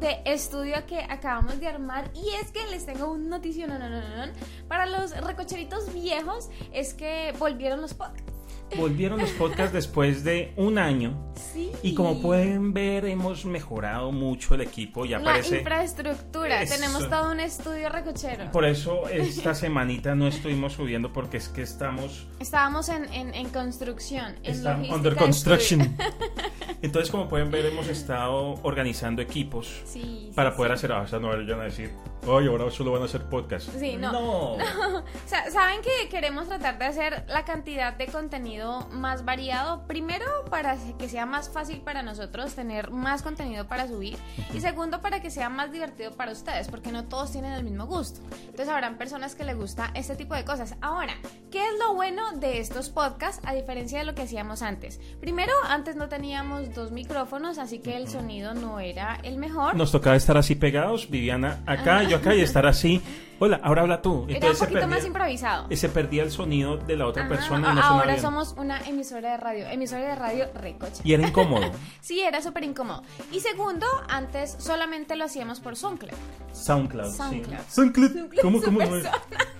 de estudio que acabamos de armar y es que les tengo un noticio no, no, no, no, para los recocheritos viejos es que volvieron los podcasts. Volvieron los podcasts después de un año. Sí. Y como pueden ver, hemos mejorado mucho el equipo. Ya La parece. infraestructura. Eso. Tenemos todo un estudio recochero. Por eso esta semanita no estuvimos subiendo porque es que estamos Estábamos en, en, en construcción. En Está logística under de construction. Entonces, como pueden ver, hemos estado organizando equipos Sí, para sí, poder hacer. Ah, o sea, no vayan a decir, oye, ahora solo van a hacer podcast. Sí, no. No. O sea, Saben que queremos tratar de hacer la cantidad de contenido más variado. Primero, para que sea más fácil para nosotros tener más contenido para subir. Y segundo, para que sea más divertido para ustedes, porque no todos tienen el mismo gusto. Entonces, habrán personas que les gusta este tipo de cosas. Ahora, ¿qué es lo bueno de estos podcasts a diferencia de lo que hacíamos antes? Primero, antes no teníamos dos micrófonos, así que el sonido no era el mejor. Nos tocaba estar así pegados, Viviana acá, yo acá, y estar así. Hola, ahora habla tú. Era un Entonces poquito perdía- más improvisado. y se perdía el sonido de la otra Ajá, persona y no sonaba ahora bien. somos una emisora de radio, emisora de radio recocha. Y era incómodo. Sí, era súper incómodo. Y segundo, antes solamente lo hacíamos por SoundCloud. SoundCloud. SoundCloud. Sí. SoundCloud. ¿Cómo, cómo, Super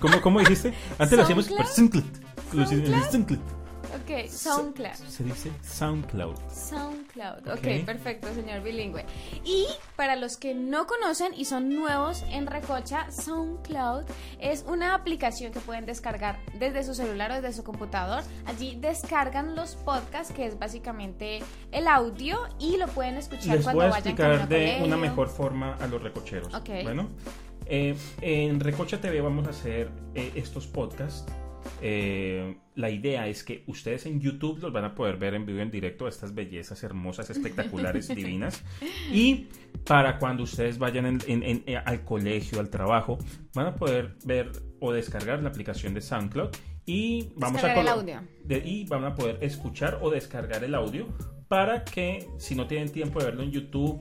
cómo, cómo dijiste? Antes lo hacíamos por SoundCloud. SoundCloud. Ok, SoundCloud. Se dice SoundCloud. SoundCloud. Ok, Ok. perfecto, señor bilingüe. Y para los que no conocen y son nuevos en Recocha, SoundCloud es una aplicación que pueden descargar desde su celular o desde su computador. Allí descargan los podcasts, que es básicamente el audio, y lo pueden escuchar Les cuando voy a vayan explicar de colegio. una mejor forma a los recocheros. Ok. Bueno, eh, en Recocha TV vamos a hacer eh, estos podcasts. Eh, la idea es que ustedes en YouTube los van a poder ver en vivo en directo, estas bellezas hermosas, espectaculares, divinas. Y para cuando ustedes vayan en- en- en- eh, al colegio, al trabajo, van a poder ver o descargar la aplicación de SoundCloud y vamos Descargar a el colo- audio. de- y van a poder escuchar o descargar el audio para que si no tienen tiempo de verlo en YouTube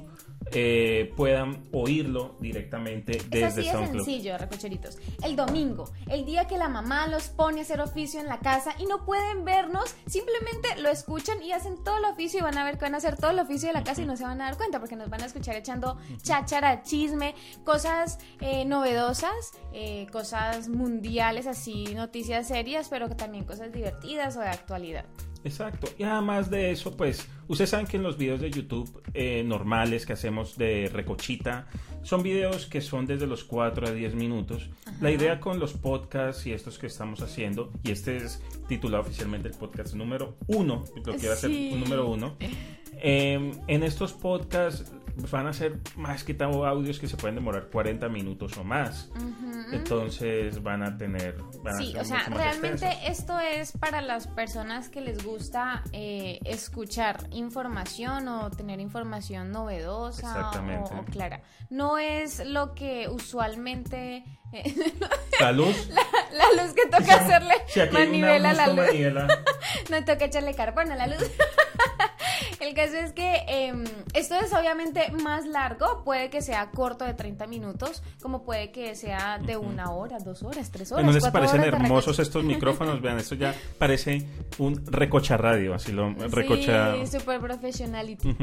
eh, puedan oírlo directamente Es desde así de SoundCloud. sencillo, recocheritos. El domingo, el día que la mamá los pone a hacer oficio en la casa y no pueden vernos, simplemente lo escuchan y hacen todo el oficio y van a ver que van a hacer todo el oficio de la casa y no se van a dar cuenta porque nos van a escuchar echando cháchara, chisme, cosas eh, novedosas, eh, cosas mundiales, así, noticias serias, pero también cosas divertidas o de actualidad. Exacto. Y además de eso, pues, ustedes saben que en los videos de YouTube eh, normales que hacemos de recochita, son videos que son desde los 4 a 10 minutos. La idea con los podcasts y estos que estamos haciendo, y este es titulado oficialmente el podcast número uno, lo quiero hacer Sí. un número uno. Eh, en estos podcasts van a ser más que todo audios que se pueden demorar 40 minutos o más. Entonces van a tener... van Sí, o sea, realmente extensos. esto es para las personas que les gusta eh, escuchar información o tener información novedosa o, o clara. No es lo que usualmente... eh, La luz... la luz que toca hacerle Si manivela a la luz No toca echarle carbón a la luz. El caso es que em, esto es obviamente más largo, puede que sea corto de 30 minutos, como puede que sea de una hora, dos horas, tres horas. ¿No les parecen horas hermosos estos micrófonos? Vean, esto ya parece un recocha radio, así lo recocha. Sí, super professionality.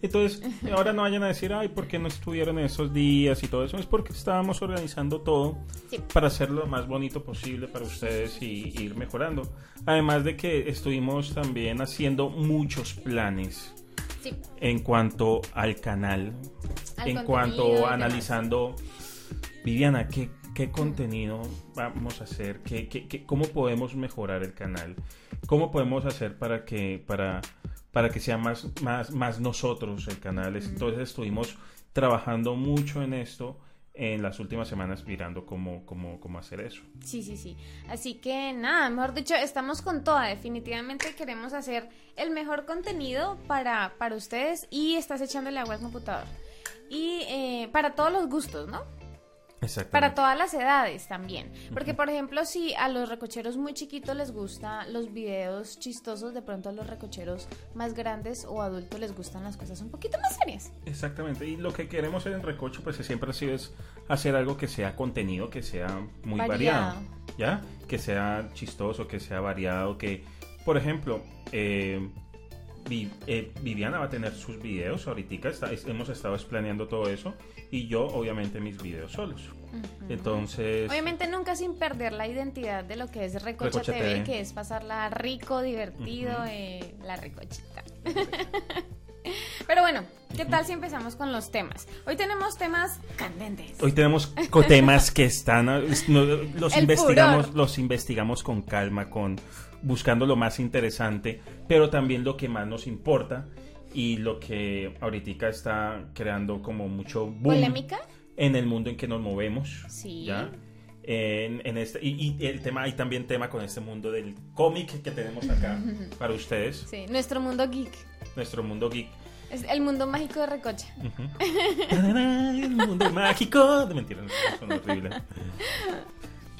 Entonces, ahora no vayan a decir, ay, ¿por qué no estuvieron esos días y todo eso? Es porque estábamos organizando todo Sí. para hacerlo lo más bonito posible para ustedes y ir mejorando. Además de que estuvimos también haciendo muchos planes Sí. en cuanto al canal, Al en cuanto analizando, Viviana, ¿qué, qué contenido vamos a hacer? ¿Qué, qué- qué- cómo podemos mejorar el canal? ¿Cómo podemos hacer para que, para, para que sea más, más, más nosotros el canal? Entonces estuvimos trabajando mucho en esto en las últimas semanas mirando cómo, cómo, cómo hacer eso. Sí, sí, sí. Así que nada, mejor dicho, estamos con toda. Definitivamente queremos hacer el mejor contenido para, para ustedes y estás echándole agua al computador. Y eh, para todos los gustos, ¿no? Exactamente. Para todas las edades también. Porque, por ejemplo, si a los recocheros muy chiquitos les gustan los videos chistosos, de pronto a los recocheros más grandes o adultos les gustan las cosas un poquito más serias. Exactamente, y lo que queremos hacer en Recocho, pues siempre ha sido es hacer algo que sea contenido, que sea muy variado, Variado. ¿ya? Que sea chistoso, que sea variado, que, por ejemplo, eh, Vi- eh, Viviana va a tener sus videos ahorita, está- es- hemos estado planeando todo eso y yo obviamente mis videos solos. Entonces, Obviamente nunca sin perder la identidad de lo que es Recocha, Recocha TV, TV. que es pasarla rico, divertido, eh, la recochita. Pero bueno, ¿qué tal si empezamos con los temas? Hoy tenemos temas candentes. hoy tenemos temas que están, los El investigamos, furor. los investigamos con calma, con buscando lo más interesante, pero también lo que más nos importa y lo que ahorita está creando como mucho boom ¿Polémica? en el mundo en que nos movemos. Sí. ¿ya? En, en este, y, y el tema, hay también tema con este mundo del cómic que tenemos acá para ustedes, Sí, nuestro mundo geek. nuestro mundo geek. Es el mundo mágico de Recocha. Ujú. el mundo mágico. De mentira, no, son horrible.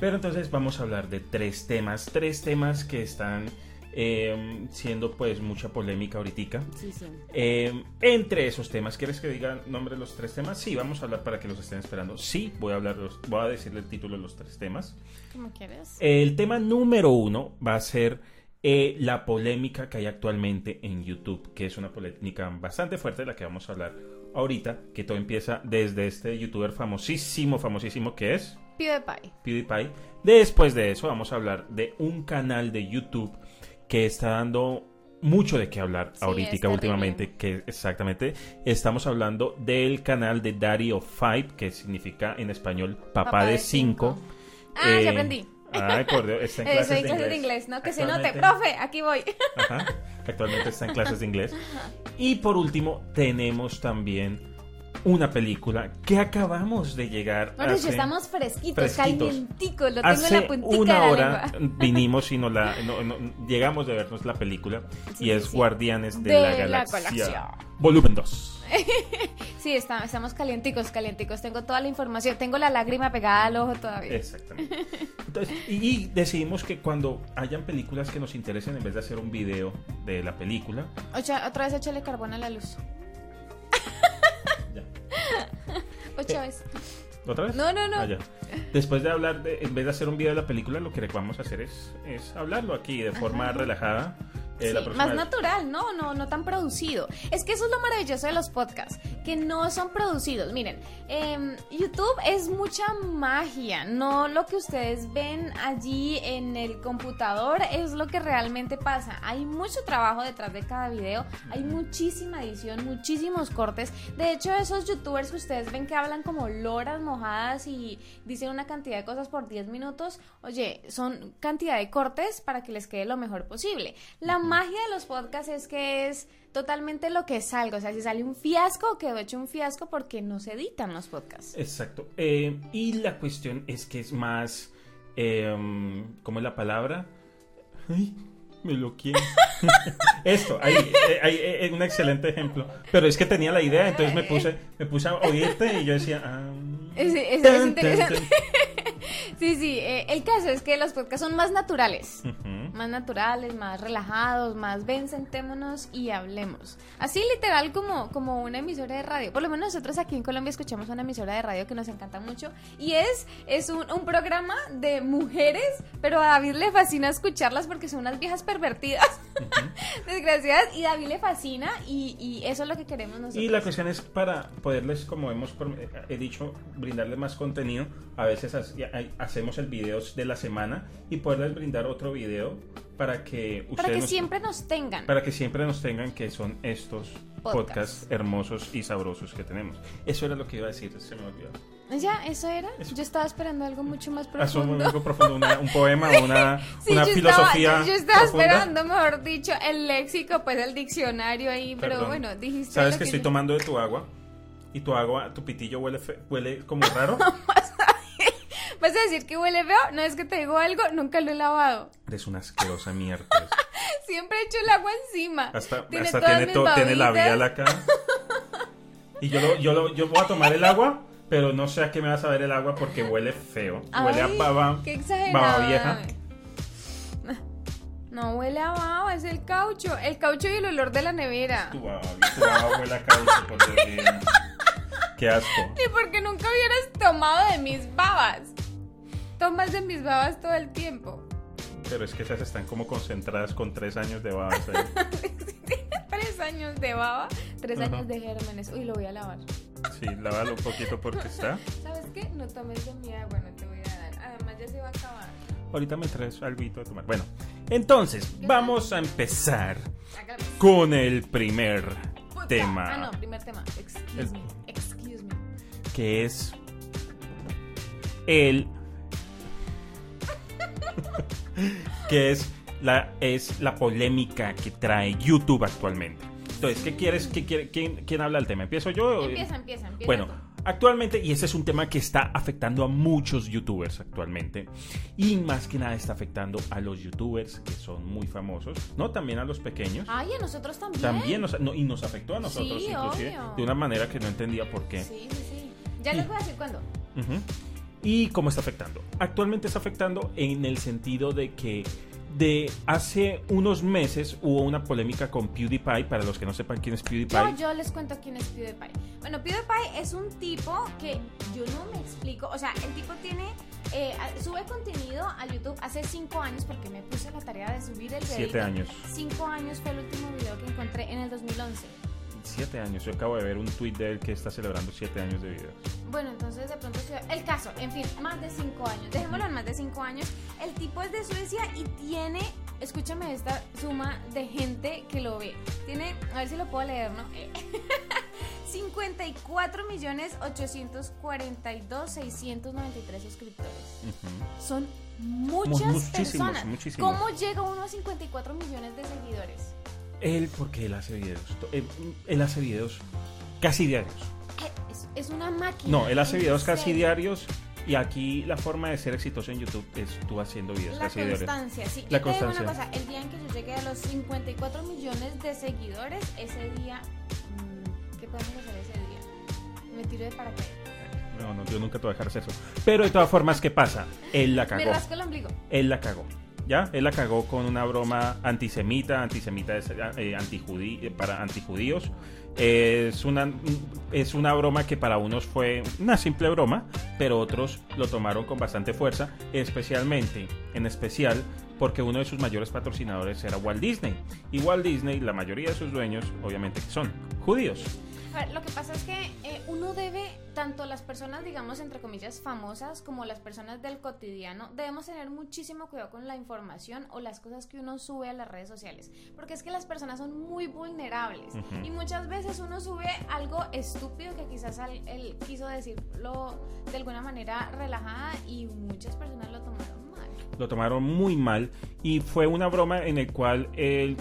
Pero entonces vamos a hablar de tres temas, tres temas que están eh, siendo pues mucha polémica ahorita. Sí, sí. Eh, entre esos temas, ¿quieres que diga el nombre de los tres temas? Sí, vamos a hablar para que los estén esperando. Sí, voy a hablar, los- voy a decirle el título de los tres temas. ¿Cómo quieres? El tema número uno va a ser eh, la polémica que hay actualmente en YouTube, que es una polémica bastante fuerte de la que vamos a hablar ahorita, que todo empieza desde este youtuber famosísimo, famosísimo que es PewDiePie. PewDiePie. Después de eso vamos a hablar de un canal de YouTube que está dando mucho de qué hablar Sí, ahorita últimamente, que exactamente estamos hablando del canal de Daddy of Five, que significa en español papá, Papá de de cinco. Ah, Eh, ya aprendí. Ay, por Dios, está en clases soy de clases inglés. de inglés, ¿no? Que se note. Profe, aquí voy. Ajá, actualmente está en clases de inglés. Y por último, tenemos también una película que acabamos de llegar Bueno, hace- estamos fresquitos, fresquitos. calienticos, lo tengo Hace en la puntita una de la hora lengua. vinimos y no la, no- no- llegamos de vernos la película Sí, y es sí. Guardianes de, De la la Galaxia, Galaxia. volumen 2. Sí, está- estamos calienticos, calienticos. Tengo toda la información. Tengo la lágrima pegada al ojo todavía. Exactamente. Entonces, y, y decidimos que cuando hayan películas que nos interesen, en vez de hacer un video de la película, Ocha- otra vez échale carbón a la luz. ya. Otra Eh, vez. ¿Otra vez? No, no, no. Ah, ya. Después de hablar, de, en vez de hacer un video de la película, lo que vamos a hacer es, es hablarlo aquí de forma relajada. Eh, Sí, la próxima más vez- natural, ¿no? no no tan producido. Es que eso es lo maravilloso de los podcasts, que no son producidos. Miren, em, YouTube es mucha magia, no lo que ustedes ven allí en el computador es lo que realmente pasa. Hay mucho trabajo detrás de cada video, hay muchísima edición, muchísimos cortes. De hecho, esos youtubers que ustedes ven que hablan como loras mojadas y dicen una cantidad de cosas por 10 minutos, oye, son cantidad de cortes para que les quede lo mejor posible. La magia de los podcasts es que es totalmente lo que salga. O sea, si sale un fiasco, quedó hecho un fiasco porque no se editan los podcasts. Exacto. Eh, y la cuestión es que es más. Eh, ¿Cómo es la palabra? Ay, me lo quiero. Esto, eh, ahí, eh, un excelente ejemplo. Pero es que tenía la idea, entonces me puse, me puse a oírte y yo decía. ah, Es- es- es tan, interesante. tan. Sí, sí, eh, el caso es que los podcasts son más naturales. Ujú. Más naturales, más relajados, más ven, sentémonos y hablemos. Así literal como, como una emisora de radio. Por lo menos nosotros aquí en Colombia escuchamos una emisora de radio que nos encanta mucho. Y es, es un, un programa de mujeres, pero a David le fascina escucharlas porque son unas viejas pervertidas, desgraciadas. Y David le fascina y, y eso es lo que queremos nosotros. Y la cuestión es para poderles, como hemos eh, he dicho, brindarles más contenido. A veces ha- hay- hacemos el video de la semana y poderles brindar otro video para que ustedes para que nos- siempre nos tengan. para que siempre nos tengan que son estos Podcast. podcasts hermosos y sabrosos que tenemos. Eso era lo que iba a decir, se me olvidó. ¿Ya? ¿Eso era? Eso. Yo estaba esperando algo mucho más Ah, profundo. algo profundo, una- un poema, una, Sí, una yo filosofía. Estaba, yo estaba profunda. esperando, mejor dicho, el léxico, pues el diccionario ahí, pero Perdón. bueno, dijiste. Sabes lo que estoy yo- tomando de tu agua y tu agua, tu pitillo huele, fe- huele como raro. ¿Vas a decir que huele feo? No es que te digo algo, nunca lo he lavado. Eres una asquerosa mierda. Siempre echo el agua encima. Hasta, Tiene hasta tiene, to- tiene labial acá. Y yo, lo, yo, lo, yo voy a tomar el agua, pero no sé a qué me va a saber el agua porque huele feo. huele a baba, Qué exagerado. baba vieja. No huele a baba, es el caucho. El caucho y el olor de la nevera. Tu baba, tu baba huele a caucho, por Dios. Qué asco. Ni porque nunca hubieras tomado de mis babas. Tomas de mis babas todo el tiempo. Pero es que esas están como concentradas con tres años de babas ahí. Tres años de baba, tres años de gérmenes. Uy, lo voy a lavar. Sí, lávalo un poquito porque está. ¿Sabes qué? No tomes de mi agua, no te voy a dar. Además, ya se va a acabar. Ahorita me traes algo a tomar. Bueno, entonces, vamos a empezar con el primer Puta. tema. Ah, no, primer tema. Excuse me. Excuse me. que es el que es la es la polémica que trae YouTube actualmente. Entonces, ¿qué quieres? ¿Qué quiere, quién, quién habla del tema? ¿Empiezo yo? Empieza, empieza, empieza. Bueno, actualmente, y ese es un tema que está afectando a muchos youtubers actualmente, y más que nada está afectando a los youtubers que son muy famosos, ¿no? También a los pequeños. Ay, a nosotros también. También nos, no, y nos afectó a nosotros, Sí, inclusive, obvio. de una manera que no entendía por qué. Sí, sí, sí. Ya les voy a decir cuándo. Ujú. ¿Y cómo está afectando? Actualmente está afectando en el sentido de que de hace unos meses hubo una polémica con PewDiePie, para los que no sepan quién es PewDiePie. Yo, yo les cuento quién es PewDiePie. Bueno, PewDiePie es un tipo que yo no me explico. O sea, el tipo tiene. eh, sube contenido a YouTube hace 5 años porque me puse la tarea de subir el video. Siete años. 5 años fue el último video que encontré en el 2011. Siete años. Yo acabo de ver un tweet de él que está celebrando siete años de videos. Bueno, entonces de pronto el caso, en fin, más de 5 años. Dejémoslo en más de 5 años. El tipo es de Suecia y tiene, escúchame esta suma de gente que lo ve. Tiene, a ver si lo puedo leer, ¿no? Eh, 54 millones 842 693 suscriptores. Ujú. Son muchas muchísimos, personas. muchísimos. ¿Cómo llega uno a 54 millones de seguidores? Él, porque él hace videos. Él, él hace videos casi diarios. Eh, Es, es una máquina. No, él hace videos casi diarios. Y aquí la forma de ser exitoso en YouTube es tú haciendo videos La casi diarios. constancia, sí. La constancia. una cosa, el día en que yo llegué a los 54 millones de seguidores, ese día, mm, ¿qué podemos hacer ese día? Me tiro de paracaídas. No, no, yo nunca te voy a dejar hacer eso. Pero de todas formas, ¿qué pasa? Él la Me cagó. rasco el ombligo. Él la cagó. ¿Ya? Él la cagó con una broma antisemita, antisemita eh, eh, para antijudíos. Es una, es una broma que para unos fue una simple broma, pero otros lo tomaron con bastante fuerza, especialmente, en especial, porque uno de sus mayores patrocinadores era Walt Disney. Y Walt Disney, la mayoría de sus dueños, obviamente, son judíos. Lo que pasa es que eh, uno debe, tanto las personas, digamos, entre comillas, famosas, como las personas del cotidiano, debemos tener muchísimo cuidado con la información o las cosas que uno sube a las redes sociales. Porque es que las personas son muy vulnerables. Y muchas veces uno sube algo estúpido que quizás él quiso decirlo de alguna manera relajada y muchas personas lo tomaron. Lo tomaron muy mal y fue una broma en el cual él,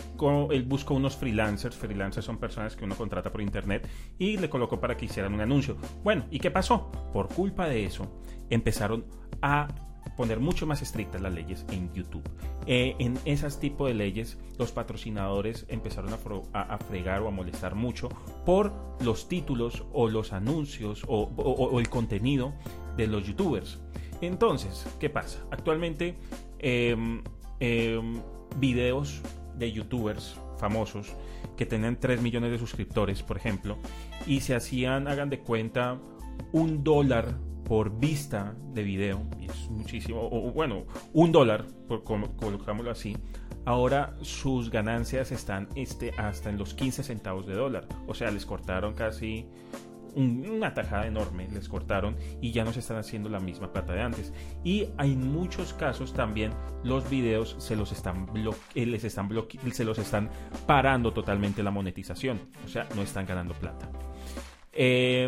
él buscó unos freelancers, freelancers son personas que uno contrata por internet y le colocó para que hicieran un anuncio. Bueno, ¿y qué pasó? Por culpa de eso empezaron a poner mucho más estrictas las leyes en YouTube. Eh, en esas tipo de leyes los patrocinadores empezaron a, fregar o a molestar mucho por los títulos o los anuncios o el contenido de los youtubers. Entonces, ¿qué pasa? Actualmente, em, em, videos de youtubers famosos que tenían 3 millones de suscriptores, por ejemplo, y se hacían, hagan de cuenta, un dólar por vista de video, y es muchísimo, o, bueno, un dólar, por, colocámoslo así, ahora sus ganancias están este, hasta en los 15 centavos de dólar. O sea, les cortaron casi un- una tajada enorme, les cortaron y ya no se están haciendo la misma plata de antes. Y hay muchos casos también los videos se los están eh, les están se los están parando totalmente la monetización, o sea, no están ganando plata. Eh,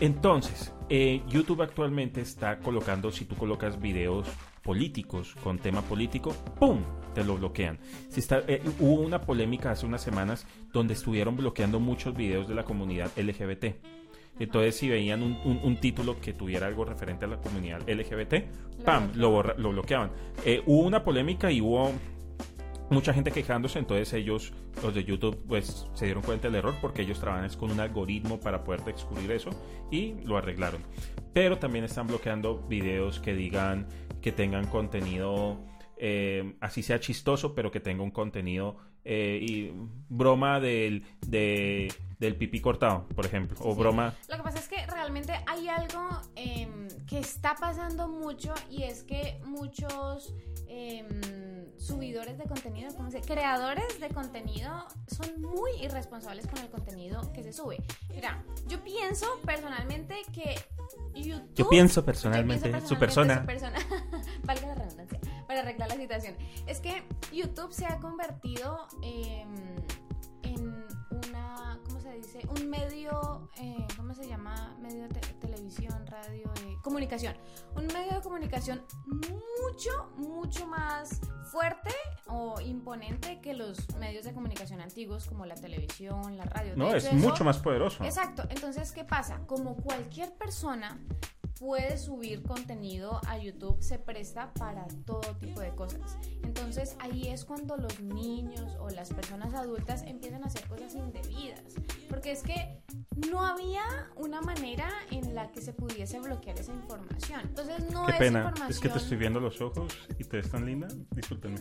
entonces, eh, YouTube actualmente está colocando, si tú colocas videos políticos con tema político, ¡pum! Te lo bloquean. Si está, eh, hubo una polémica hace unas semanas donde estuvieron bloqueando muchos videos de la comunidad LGBT. Entonces, si veían un, un- un título que tuviera algo referente a la comunidad LGBT, ¡pam! Lo, borra- lo bloqueaban. Eh, hubo una polémica y hubo mucha gente quejándose, entonces ellos, los de YouTube, pues se dieron cuenta del error porque ellos trabajan es con un algoritmo para poder descubrir eso y lo arreglaron. Pero también están bloqueando videos que digan que tengan contenido, eh, así sea chistoso, pero que tenga un contenido eh, y broma del, de- del pipí cortado, por ejemplo, o Sí. broma... Lo que pasa es que realmente hay algo em, que está pasando mucho y es que muchos em, subidores de contenido, ¿cómo se dice? Creadores de contenido son muy irresponsables con el contenido que se sube. Mira, yo pienso personalmente que YouTube... Yo pienso personalmente, yo pienso su persona. personalmente, su persona- valga la redundancia, para arreglar la situación. Es que YouTube se ha convertido em, en una, ¿cómo se dice? Un medio, eh, ¿cómo se llama? Medio de te- televisión, radio, eh, comunicación. Un medio de comunicación mucho, mucho más fuerte o imponente que los medios de comunicación antiguos como la televisión, la radio. No, es eso- mucho más poderoso. Exacto, entonces, ¿qué pasa? Como cualquier persona puede subir contenido a YouTube, se presta para todo tipo de cosas. Entonces ahí es cuando los niños o las personas adultas empiezan a hacer cosas indebidas. Porque es que no había una manera en la que se pudiese bloquear esa información. Entonces no Qué es pena, información... es que te estoy viendo los ojos y te ves tan linda. Discúlpenme.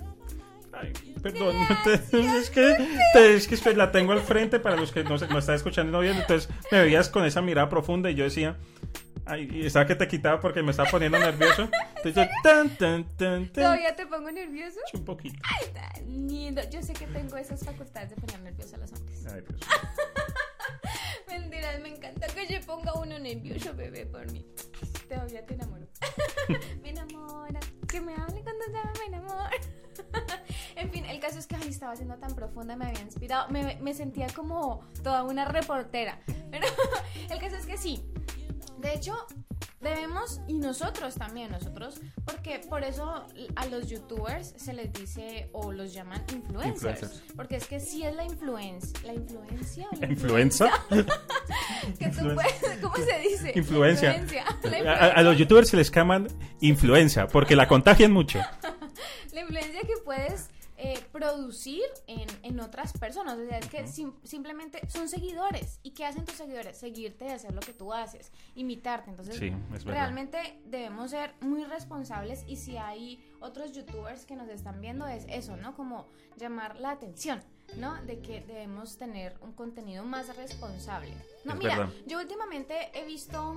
Ay, perdón, es que, te- es que estoy- la tengo al frente para los que no, se- no están escuchando y no viendo. Entonces me veías con esa mirada profunda y yo decía, ay, y estaba que te quitaba porque me estaba poniendo nervioso. Entonces yo, tan, tan, tan, tan, ¿Todavía te pongo nervioso? un poquito. Ay, tan lindo. Yo sé que tengo esas facultades de poner nervioso a los hombres. Ay, Dios. Mentiras, me encanta que yo ponga uno nervioso, bebé, por mí. Todavía te enamoro. me enamora. Que me hable cuando ya me enamoro. en fin, el caso es que ay, estaba siendo tan profunda, me había inspirado. Me sentía como toda una reportera. Pero el caso es que sí. De hecho, debemos, y nosotros también, nosotros, porque por eso a los youtubers se les dice o los llaman influencers. Influencers. Porque es que sí es la influencia. ¿La influencia? o ¿La influenza? que tú Influen- puedes, ¿Cómo se dice? Influencia. A, a- a los youtubers se les llaman influenza porque la contagian mucho. La influencia que puedes eh, producir en, en otras personas. O sea, es que sim- simplemente son seguidores. ¿Y qué hacen tus seguidores? Seguirte y hacer lo que tú haces, imitarte. Entonces, Sí, realmente debemos ser muy responsables. Y si hay otros youtubers que nos están viendo, es eso, ¿no? Como llamar la atención. ¿no? De que debemos tener un contenido más responsable. No, Es mira, verdad. yo últimamente he visto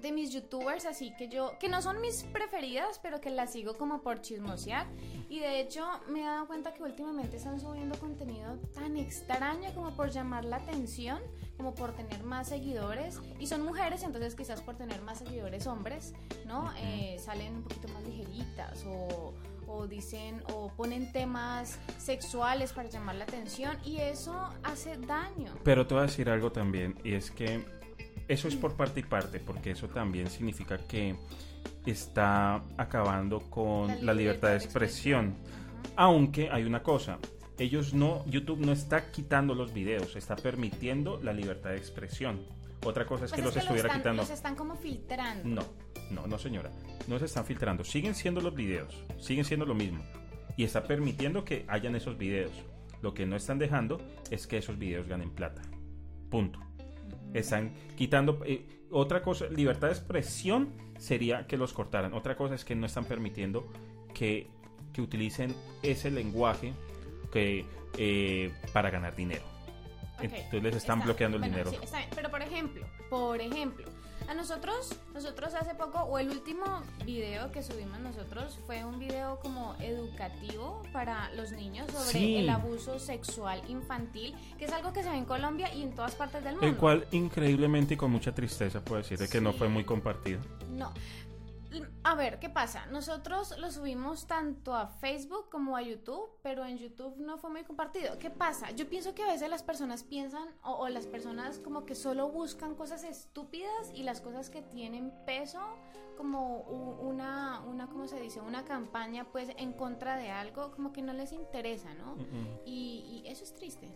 de mis youtubers así que yo que no son mis preferidas pero que las sigo como por chismosear. Y de hecho me he dado cuenta que últimamente están subiendo contenido tan extraño como por llamar la atención como por tener más seguidores. Y son mujeres entonces quizás por tener más seguidores hombres no Eh, salen un poquito más ligeritas o o dicen o ponen temas sexuales para llamar la atención y eso hace daño. Pero te voy a decir algo también, y es que eso es por parte y parte, porque eso también significa que está acabando con la, libertad de expresión. Aunque hay una cosa, ellos no, YouTube no está quitando los videos, está permitiendo la libertad de expresión. Otra cosa es Pues que los lo estuviera están, quitando. los están como filtrando No, no, no señora. No se están filtrando. Siguen siendo los videos. Siguen siendo lo mismo. Y está permitiendo que hayan esos videos. Lo que no están dejando es que esos videos ganen plata. Punto. Están quitando... eh, otra cosa, libertad de expresión sería que los cortaran. Otra cosa es que no están permitiendo que, que utilicen ese lenguaje que, eh, para ganar dinero. Entonces les están está- bloqueando el bueno, dinero. sí, está bien, Pero por ejemplo, por ejemplo, a nosotros, nosotros hace poco, o el último video que subimos nosotros fue un video como educativo para los niños sobre Sí. el abuso sexual infantil, que es algo que se ve en Colombia y en todas partes del mundo. El cual increíblemente y con mucha tristeza puedo decir de que no Sí. fue muy compartido. No. A ver, ¿qué pasa? Nosotros lo subimos tanto a Facebook como a YouTube, pero en YouTube no fue muy compartido. ¿Qué pasa? Yo pienso que a veces las personas piensan o, o las personas como que solo buscan cosas estúpidas y las cosas que tienen peso como una, una ¿cómo se dice? Una campaña pues en contra de algo, como que no les interesa, ¿no? Y, y eso es triste.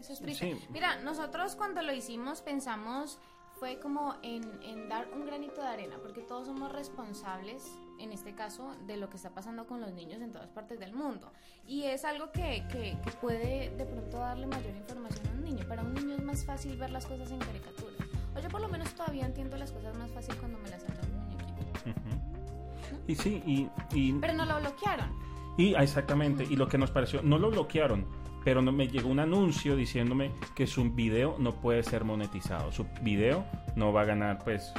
Eso es triste. Sí. Mira, nosotros cuando lo hicimos pensamos fue como en, en dar un granito de arena, porque todos somos responsables, en este caso, de lo que está pasando con los niños en todas partes del mundo. Y es algo que, que, que puede de pronto darle mayor información a un niño. Para un niño es más fácil ver las cosas en caricatura. O yo por lo menos todavía entiendo las cosas más fácil cuando me las hacen un muñequito. Ujú. Y sí, y, y, Pero no lo bloquearon. y- exactamente, y lo que nos pareció, no lo bloquearon, pero no, me llegó un anuncio diciéndome que su video no puede ser monetizado, su video no va a ganar, pues,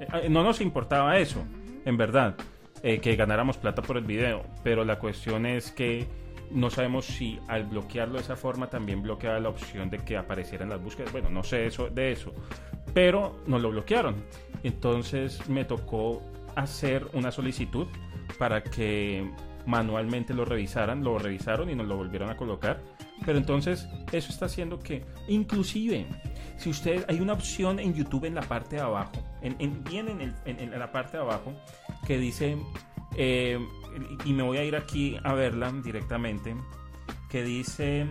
eh, eh, no nos importaba eso, en verdad, eh, que ganáramos plata por el video, pero la cuestión es que no sabemos si al bloquearlo de esa forma también bloqueaba la opción de que apareciera en las búsquedas. Bueno, no sé eso de eso, pero nos lo bloquearon. Entonces me tocó hacer una solicitud para que manualmente lo revisaran, lo revisaron y nos lo volvieron a colocar. Pero entonces eso está haciendo que, inclusive, si usted hay una opción en YouTube en la parte de abajo, en, bien en, en, la parte de abajo, que dice, eh, y me voy a ir aquí a verla directamente, que dice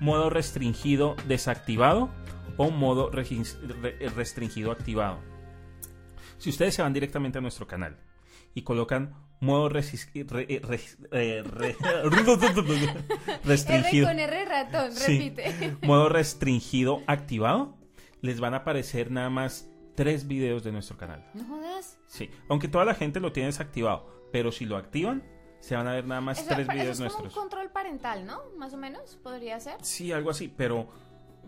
modo restringido desactivado o modo restringido activado. Si ustedes se van directamente a nuestro canal y colocan modo restringido. Modo restringido activado. Les van a aparecer nada más tres videos de nuestro canal. ¿No jodas? Sí, aunque toda la gente lo tiene desactivado, pero si lo activan, se van a ver nada más tres videos eso es nuestros. Como un control parental, ¿no? Más o menos, podría ser. Sí, algo así, pero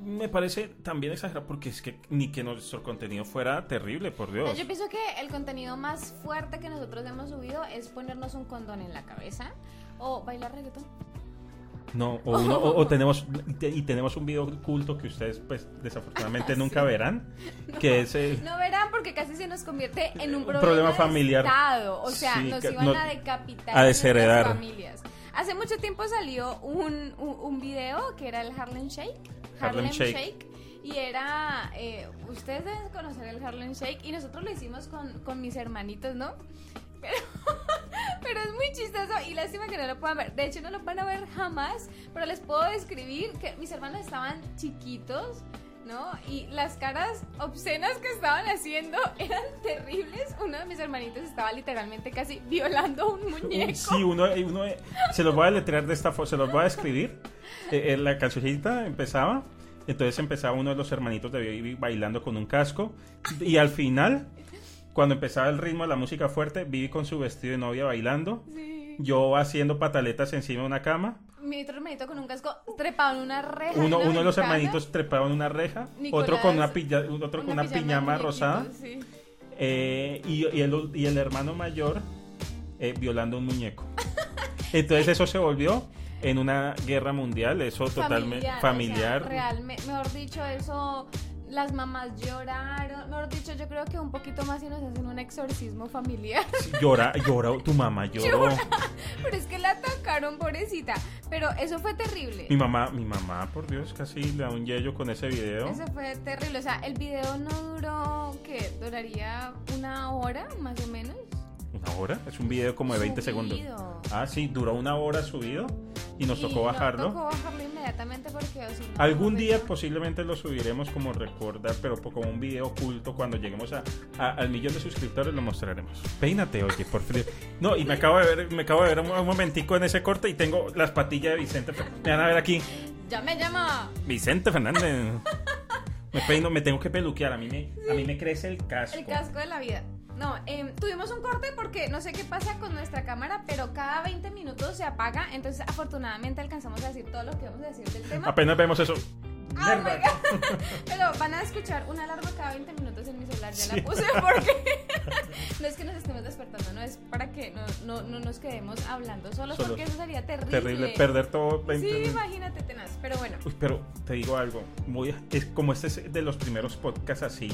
me parece también exagerado porque es que ni que nuestro contenido fuera terrible, por Dios. Yo pienso que el contenido más fuerte que nosotros hemos subido es ponernos un condón en la cabeza o bailar reggaetón. No, o, uno, o, tenemos y tenemos un video oculto que ustedes pues desafortunadamente nunca verán, que es no verán porque casi se nos convierte en un, problema, familiar. o sea, nos iban a decapitar a desheredar. familias. Hace mucho tiempo salió un, un video que era el Harlem Shake Harlem, Shake. Y era, eh, ustedes deben conocer el Harlem Shake y nosotros lo hicimos con, con mis hermanitos, ¿no? Pero, pero, es muy chistoso y lástima que no lo puedan ver. De hecho, no lo van a ver jamás, pero les puedo describir que mis hermanos estaban chiquitos, ¿no? Y las caras obscenas que estaban haciendo eran terribles. Uno de mis hermanitos estaba literalmente casi violando un muñeco. Sí, uno, uno se los voy a letrear de esta forma, se los voy a escribir. Eh, eh, la cancioncita empezaba, entonces empezaba uno de los hermanitos de Vivi bailando con un casco y al final, cuando empezaba el ritmo de la música fuerte, Vivi con su vestido de novia bailando, yo haciendo pataletas encima de una cama. Mi otro hermanito con un casco trepado en una reja. Uno, uno de los hermanitos trepado en una reja, otro con una, otro con una piñama rosada. Eh, y, el, y, el, hermano mayor violando un muñeco. Entonces eso se volvió en una guerra mundial, eso totalmente familiar. realmente, mejor dicho, eso las mamás lloraron, mejor dicho, yo creo que un poquito más y nos hacen un exorcismo familiar. llora, llora, tu mamá lloró. Pero es que la atacaron, pobrecita. Pero eso fue terrible. Mi mamá, mi mamá, por Dios, casi le da un yello con ese video. Eso fue terrible. O sea, el video no duró, ¿qué? Duraría una hora, más o menos. ¿Una hora? Es un video como de 20 segundos. Ah, sí, duró una hora subido y nos tocó bajarlo. Tocó bajarlo inmediatamente porque algún día posiblemente lo subiremos como recordar, pero como un video oculto cuando lleguemos a, al millón de suscriptores lo mostraremos. Peínate, oye, por favor. No, y me acabo de ver, me acabo de ver un, momentico en ese corte y tengo las patillas de Vicente. Me van a ver aquí. Ya me llama. Vicente Fernández. me peino, me tengo que peluquear. A mí me, a mí me crece el casco. El casco de la vida. No, eh, tuvimos un corte porque no sé qué pasa con nuestra cámara, pero cada 20 minutos se apaga. Entonces, afortunadamente, alcanzamos a decir todo lo que vamos a decir del tema. Apenas vemos eso. Oh pero van a escuchar una alarma cada 20 minutos en mi celular. Ya la puse porque no es que nos estemos despertando, no es para que no, no, no nos quedemos hablando solos, porque eso sería terrible. Terrible perder todo. 20 sí, imagínate, tenaz. Pero bueno. pero te digo algo. Muy, es, como este es de los primeros podcasts así.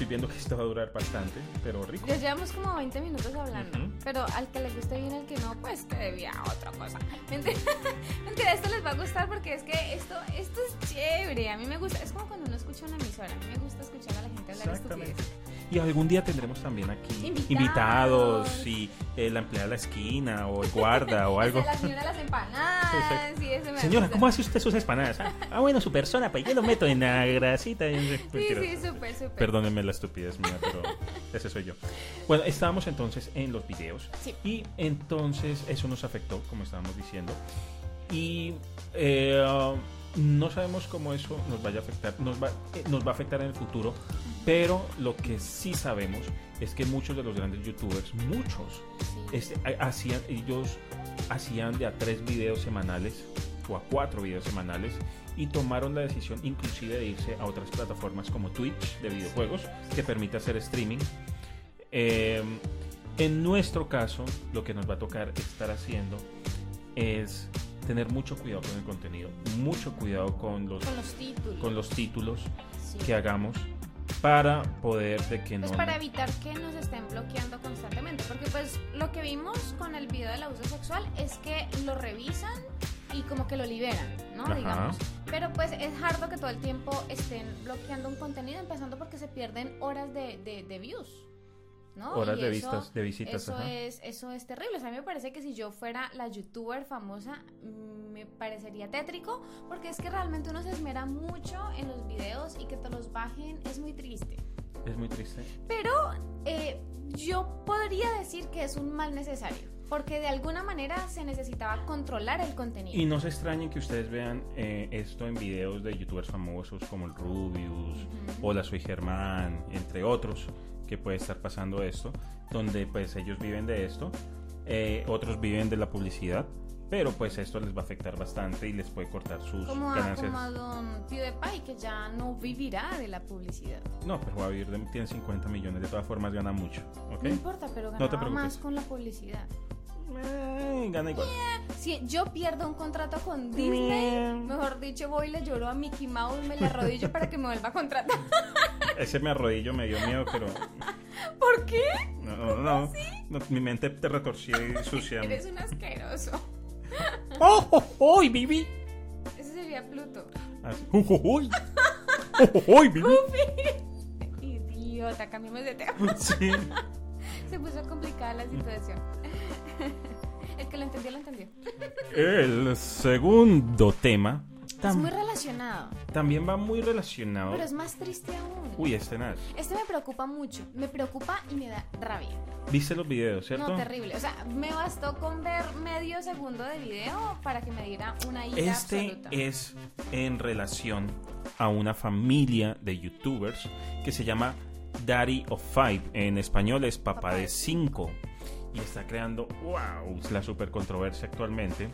Estoy viendo que esto va a durar bastante, pero rico. Ya llevamos como 20 minutos hablando. Pero al que le guste bien, al que no, pues que debía otra cosa. Mentira, esto les va a gustar porque es que esto, esto es chévere. A mí me gusta. Es como cuando uno escucha una emisora. A mí me gusta escuchar a la gente hablar estupideces. Y algún día tendremos también aquí invitados, y eh, la empleada de la esquina o el guarda o algo. La señora de las empanadas. Sí, señora, ¿cómo hace usted sus empanadas? Ah, bueno, su persona, pues yo lo meto en la grasita. sí, sí, súper, súper. Perdónenme la estupidez mía, pero ese soy yo. Bueno, estábamos entonces en los videos. Y entonces eso nos afectó, como estábamos diciendo. Y eh, no sabemos cómo eso nos vaya a afectar, nos va, eh, nos va a afectar en el futuro, pero lo que sí sabemos es que muchos de los grandes youtubers, muchos, este, hacían, ellos hacían de a tres videos semanales o a cuatro videos semanales y tomaron la decisión inclusive de irse a otras plataformas como Twitch de videojuegos que permite hacer streaming. Eh, En nuestro caso, lo que nos va a tocar estar haciendo es tener mucho cuidado con el contenido, mucho cuidado con los, Con los títulos. con los títulos Sí. que hagamos para poder de que no... Pues para evitar que nos estén bloqueando constantemente. Porque pues lo que vimos con el video del abuso sexual es que lo revisan y como que lo liberan, ¿no? Ajá. Digamos. Pero pues es hardo que todo el tiempo estén bloqueando un contenido, empezando porque se pierden horas de, de, de views. ¿No? Horas Y de eso- vistas, de visitas, Eso ajá. es, eso es terrible. O sea, a mí me parece que si yo fuera la youtuber famosa, me parecería tétrico, porque es que realmente uno se esmera mucho en los videos y que te los bajen es muy triste. Es muy triste. Pero eh, yo podría decir que es un mal necesario, porque de alguna manera se necesitaba controlar el contenido. Y no se extrañen que ustedes vean eh, esto en videos de youtubers famosos como el Rubius, Hola Soy Germán, entre otros, que puede estar pasando esto, donde pues ellos viven de esto, eh, otros viven de la publicidad, pero pues esto les va a afectar bastante y les puede cortar sus como, a, ganancias. como a Don PewDiePie, que ya no vivirá de la publicidad. No, pero va a vivir, de- tiene 50 millones, de todas formas gana mucho, ¿ok? No importa, pero ganaba preocupes. más con la publicidad. Eh, gana igual. Si yo pierdo un contrato con Disney, mejor dicho, voy y le lloro a Mickey Mouse, me le arrodillo para que me vuelva a contratar. Ese me arrodillo, me dio miedo, pero ¿Por qué? no, no, no, no, mi mente te retorció y sucia. Eres un asqueroso. ¡Oh, oh, oh! Ese sería Pluto. Así. ¡Oh, oh, oh! ¡Oh, oh, oh, Vivi! Idiota, cambiemos de tema. Sí. Se puso complicada la situación. El que lo entendió, lo entendió. El segundo tema Es muy relacionado, también va muy relacionado. pero es más triste aún. Uy, este nada. Este me preocupa mucho. Me preocupa y me da rabia. ¿Viste los videos, cierto? No, terrible. O sea, me bastó con ver medio segundo de video para que me diera una ira Este absoluta. es en relación a una familia de youtubers que se llama Daddy of Five. En español es Papá Papá de de Cinco. Y está creando, wow, la super controversia actualmente.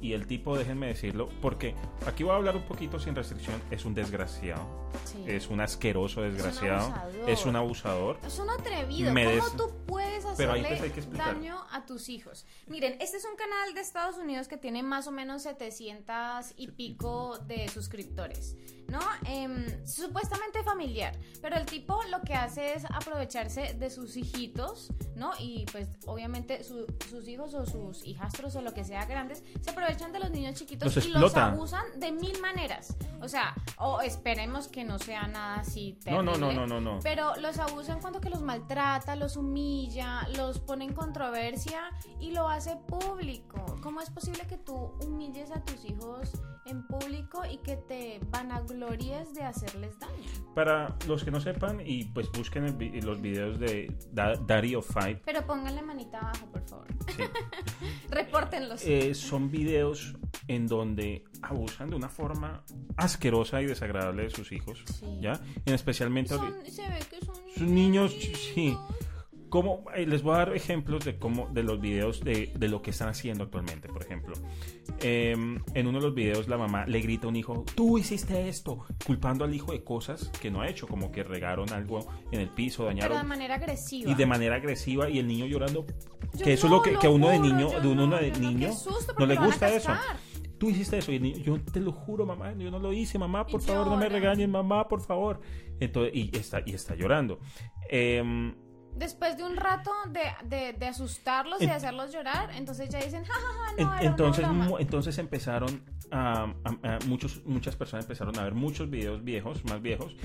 Y el tipo, déjenme decirlo, porque aquí voy a hablar un poquito sin restricción, es un desgraciado. Sí. Es un asqueroso desgraciado. abusador. Es un abusador. Es un atrevido. Me ¿Cómo des- tú puedes hacerle hay que daño a tus hijos? Miren, este es un canal de Estados Unidos que tiene más o menos 700 y pico de suscriptores, ¿no? Em, supuestamente familiar, pero el tipo lo que hace es aprovecharse de sus hijitos, ¿no? Y pues obviamente su- sus hijos o sus hijastros o lo que sea grandes se aprovechan de los niños chiquitos Los y los abusan de mil maneras. O sea, o esperemos que no sea nada así No, no, no, terrible, no, no, no. pero los abusan cuando que los maltrata, los humilla, los pone en controversia y lo hace público. ¿Cómo es posible que tú humilles a tus hijos en público y que te vanaglories de hacerles daño? Para los que no sepan, y pues busquen el los videos de Da- Daddy of Five, Pero pónganle manita abajo, por favor. Sí. Repórtenlos. Eh, son videos en donde abusan de una forma asquerosa y desagradable de sus hijos, Sí. ¿ya? En especialmente Son- se ve que son sus niños, sí. Como, eh, les voy a dar ejemplos de cómo, de los videos de, de lo que están haciendo actualmente. Por ejemplo, em, en uno de los videos la mamá le grita a un hijo, tú hiciste esto, culpando al hijo de cosas que no ha hecho, como que regaron algo en el piso, Pero de dañaron manera agresiva. y de manera agresiva y el niño llorando Yo que eso es no, lo que, que a uno de juro, niño yo de uno no, de niño no le lo gusta eso tú hiciste eso y el niño, yo te lo juro mamá yo no lo hice mamá por Y favor no me llora. regañes mamá por favor entonces y está y está llorando Em, Después de un rato de, de, de asustarlos y En- de hacerlos llorar, entonces ya dicen, jajaja, en- no, era entonces una broma". mu- entonces empezaron a, a- a- muchos muchas personas empezaron a ver muchos videos viejos más viejos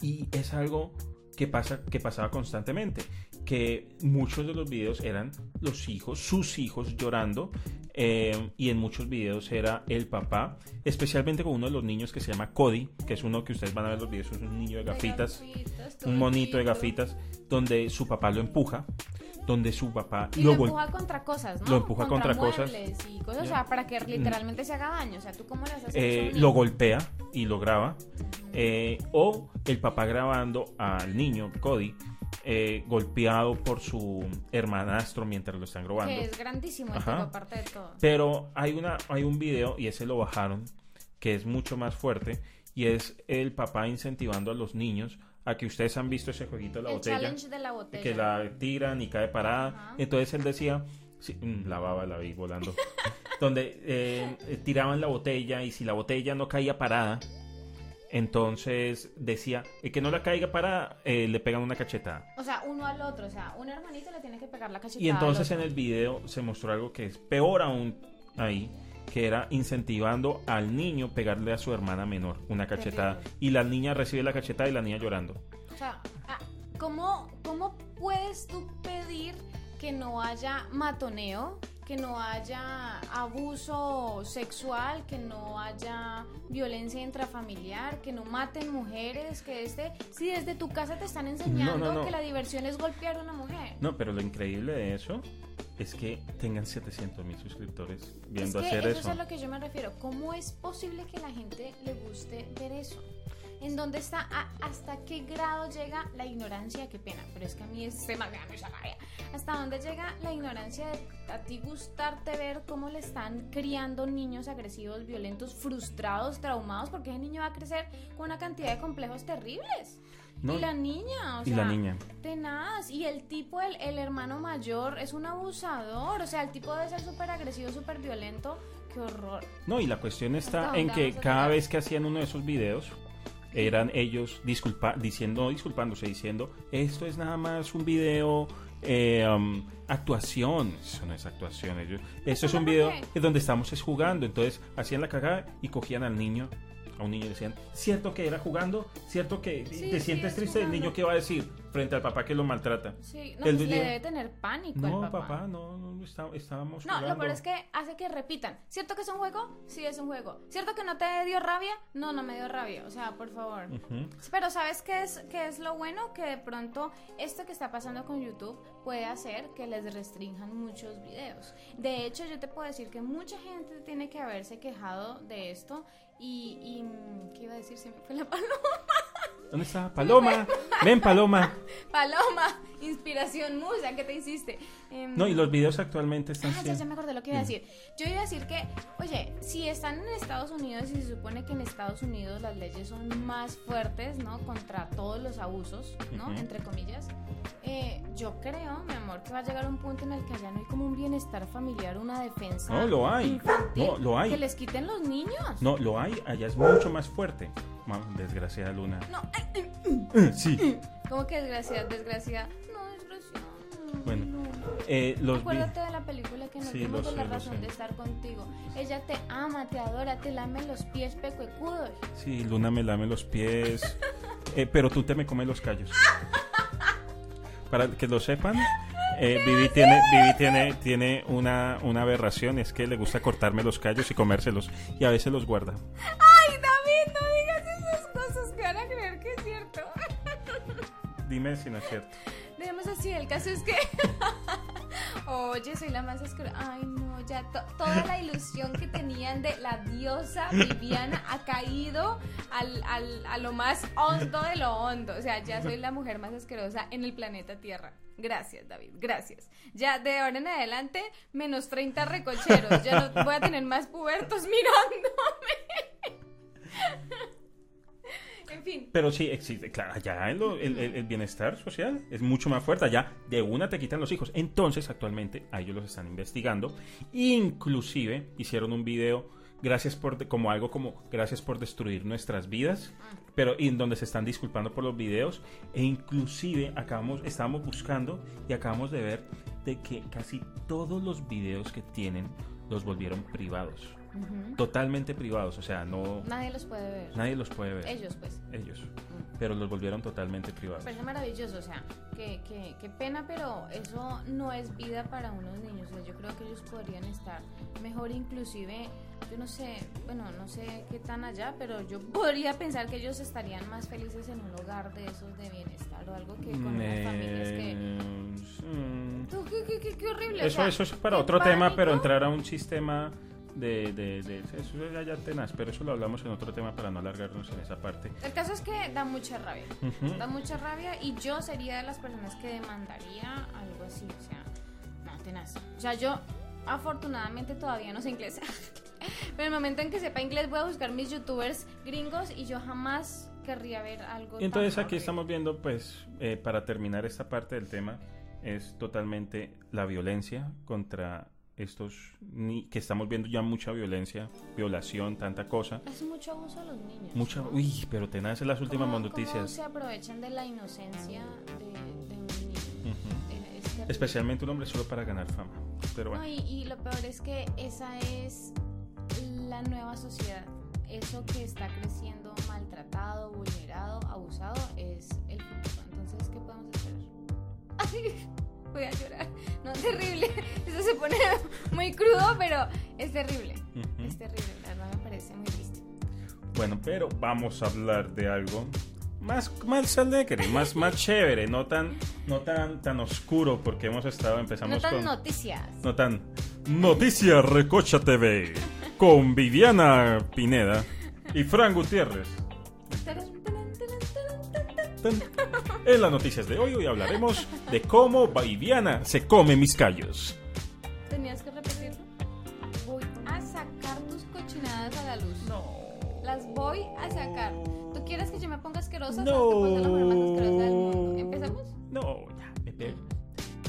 y es algo que pasa que pasaba constantemente que muchos de los videos eran los hijos sus hijos llorando eh, y en muchos videos era el papá especialmente con uno de los niños que se llama Cody que es uno que ustedes van a ver los videos es un niño de gafitas un monito de gafitas donde su papá lo empuja donde su papá Y lo empuja contra cosas, ¿no? lo empuja contra cosas. muebles y cosas, o sea, para que literalmente se haga daño. O sea, ¿tú cómo le haces eh, lo golpea y lo graba. eh, o el papá grabando al niño, Cody, eh, golpeado por su hermanastro mientras lo están grabando. Que es grandísimo, el Ajá. tipo, aparte de todo. Pero hay, una, hay un video, y ese lo bajaron, que es mucho más fuerte, y es el papá incentivando a los niños a que ustedes han visto ese jueguito de la el botella. challenge de la botella. Que la tiran y cae parada. Ajá. Entonces él decía, sí, mm, la baba la vi volando. donde eh, tiraban la botella y si la botella no caía parada, entonces decía, el que no la caiga parada, eh, le pegan una cachetada. O sea, uno al otro. O sea, un hermanito le tiene que pegar la cachetada. Y entonces en el video se mostró algo que es peor aún ahí, que era incentivando al niño pegarle a su hermana menor una cachetada. Terrible. Y la niña recibe la cachetada y la niña llorando. O sea, ah, ¿cómo, ¿cómo puedes tú pedir que no haya matoneo, que no haya abuso sexual, que no haya violencia intrafamiliar, que no maten mujeres, que este, si desde tu casa te están enseñando No, no, no. que la diversión es golpear a una mujer? No, pero lo increíble de eso es que tengan 700 mil suscriptores viendo es que hacer eso eso. es a lo que yo me refiero. ¿Cómo es posible que la gente le guste ver eso? ¿En dónde está? a- ¿Hasta qué grado llega la ignorancia? Qué pena, pero es que a mí es se me. ¿Hasta dónde llega la ignorancia de a ti gustarte ver cómo le están criando niños agresivos, violentos, frustrados, traumados? Porque ese niño va a crecer con una cantidad de complejos terribles. No, y la niña, o y sea, la niña. Tenaz. Y el tipo, el, el hermano mayor, es un abusador. O sea, el tipo debe ser súper agresivo, súper violento. Qué horror. No, y la cuestión está ¿Hasta en que cada vez que hacían uno de esos videos, eran ellos disculpa, diciendo, no disculpándose, diciendo, esto es nada más un video, eh, um, actuación. Eso no es actuación. Ellos, esto es un ¿por video donde estamos es jugando. Entonces hacían la cagada y cogían al niño. A un niño decían, ¿cierto que era jugando? ¿Cierto que Sí, te sí, sientes es triste? El niño, ¿qué va a decir frente al papá que lo maltrata? Sí, no, El pues le debe tener pánico No, papá, papá. no, no, no, está- estábamos No, jugando. lo peor es que hace que repitan. ¿Cierto que es un juego? Sí, es un juego. ¿Cierto que no te dio rabia? No, no me dio rabia. O sea, por favor. Ujú. Pero ¿sabes qué es, qué es lo bueno? Que de pronto esto que está pasando con YouTube puede hacer que les restrinjan muchos videos. De hecho, yo te puedo decir que mucha gente tiene que haberse quejado de esto y... y, ¿Qué iba a decir? Se me fue la paloma. ¿Dónde está? Paloma. Ven, Paloma. Paloma, inspiración musa, ¿qué te hiciste? Em, No, y los videos actualmente están Ah, ya, ya siendo... me acordé lo que iba a decir. Yo iba a decir que, oye, si están en Estados Unidos y se supone que en Estados Unidos las leyes son más fuertes, ¿no? Contra todos los abusos, ¿no? Ujú. Entre comillas. eh, yo creo, mi amor, que va a llegar un punto en el que allá no hay como un bienestar familiar, una defensa. No, lo hay. infantil, No, lo hay. Que les quiten los niños. No, lo hay, allá es mucho más fuerte. Desgraciada Luna. No, ay, Eh, Sí. ¿cómo que desgracia, desgracia? No, desgracia. Bueno, no. Eh, los vi- Acuérdate de la película que no Sí, lo de la razón de estar contigo. Ella te ama, te adora, te lame los pies pecuecudos. Sí, Luna me lame los pies. Eh, pero tú te me comes los callos. Para que lo sepan, eh, Vivi, tiene, Vivi tiene, tiene una, una aberración, es que le gusta cortarme los callos y comérselos. Y a veces los guarda. Ay, David, no digas esas cosas que van a creer que es cierto. Dime si no es cierto. Dejemos así, el caso es que. Oye, soy la más asquerosa. Ay, no, ya to- toda la ilusión que tenían de la diosa Viviana ha caído al, al- a lo más hondo de lo hondo. O sea, ya soy la mujer más asquerosa en el planeta Tierra. Gracias, David, gracias. Ya de ahora en adelante, menos 30 recocheros. Ya no voy a tener más pubertos mirándome. En fin. Pero sí existe, claro, allá el, el- el- el bienestar social es mucho más fuerte. Allá de una te quitan los hijos. Entonces, actualmente, a ellos los están investigando. Inclusive hicieron un video, gracias por, como algo como, gracias por destruir nuestras vidas. Pero y en donde se están disculpando por los videos. E inclusive acabamos, estábamos buscando y acabamos de ver de que casi todos los videos que tienen los volvieron privados. Ujú. Totalmente privados. O sea, no... Nadie los puede ver. Nadie los puede ver. Ellos, pues. Ellos. Mm. Pero los volvieron totalmente Me privados. parece maravilloso, o sea, que, que, qué pena, pero eso no es vida para unos niños. O sea, yo creo que ellos podrían estar mejor, inclusive, yo no sé, bueno, no sé qué tan allá, pero yo podría pensar que ellos estarían más felices en un hogar de esos de bienestar o algo que con unas familias que... Mm, Tú, qué, qué- qué- qué horrible. o Eso, sea, eso es para qué otro tema, pero pánico. entrar a un sistema de, de, de- eso ya, ya tenaz, pero eso lo hablamos en otro tema para no alargarnos en esa parte. El caso es que da mucha rabia. Ujú. Da mucha rabia y yo sería de las personas que demandaría algo así, o sea, no, tenaz. O sea, yo afortunadamente todavía no sé inglés. Pero el momento en que sepa inglés voy a buscar mis youtubers gringos y yo jamás querría ver algo. Y entonces tan aquí horrible. estamos viendo, pues, eh, para terminar esta parte del tema, es totalmente la violencia contra estos, que estamos viendo ya mucha violencia, violación, tanta cosa. Es mucho abuso a los niños. Mucha, ¿no? uy, pero tenaz en las últimas ¿Cómo- noticias. cómo se aprovechan de la inocencia de, de un niño. Ujú. Eh, es terrible. Especialmente un hombre solo para ganar fama. Pero bueno. No, y, y lo peor es que esa es la nueva sociedad. Eso que está creciendo maltratado, vulnerado, abusado es el futuro. Entonces, ¿qué podemos esperar? Voy a llorar. No, terrible. Eso se pone muy crudo, pero es terrible. Es terrible, la verdad me parece muy triste. Bueno, pero vamos a hablar de algo más, más alegre, más, más chévere, no tan, no tan, tan oscuro, porque hemos estado, empezamos No tan con... noticias. No tan... Noticias Recocha TV, con Viviana Pineda y Fran Gutiérrez. Tan. En las noticias de hoy, hoy hablaremos de cómo Viviana se come mis callos. ¿Tenías que repetirlo? Voy a sacar tus cochinadas a la luz. No. Las voy a sacar. ¿Tú quieres que yo me ponga asquerosa? No. ¿Sabes que pongo la mujer más asquerosa del mundo? ¿Empezamos? No, ya, me pego.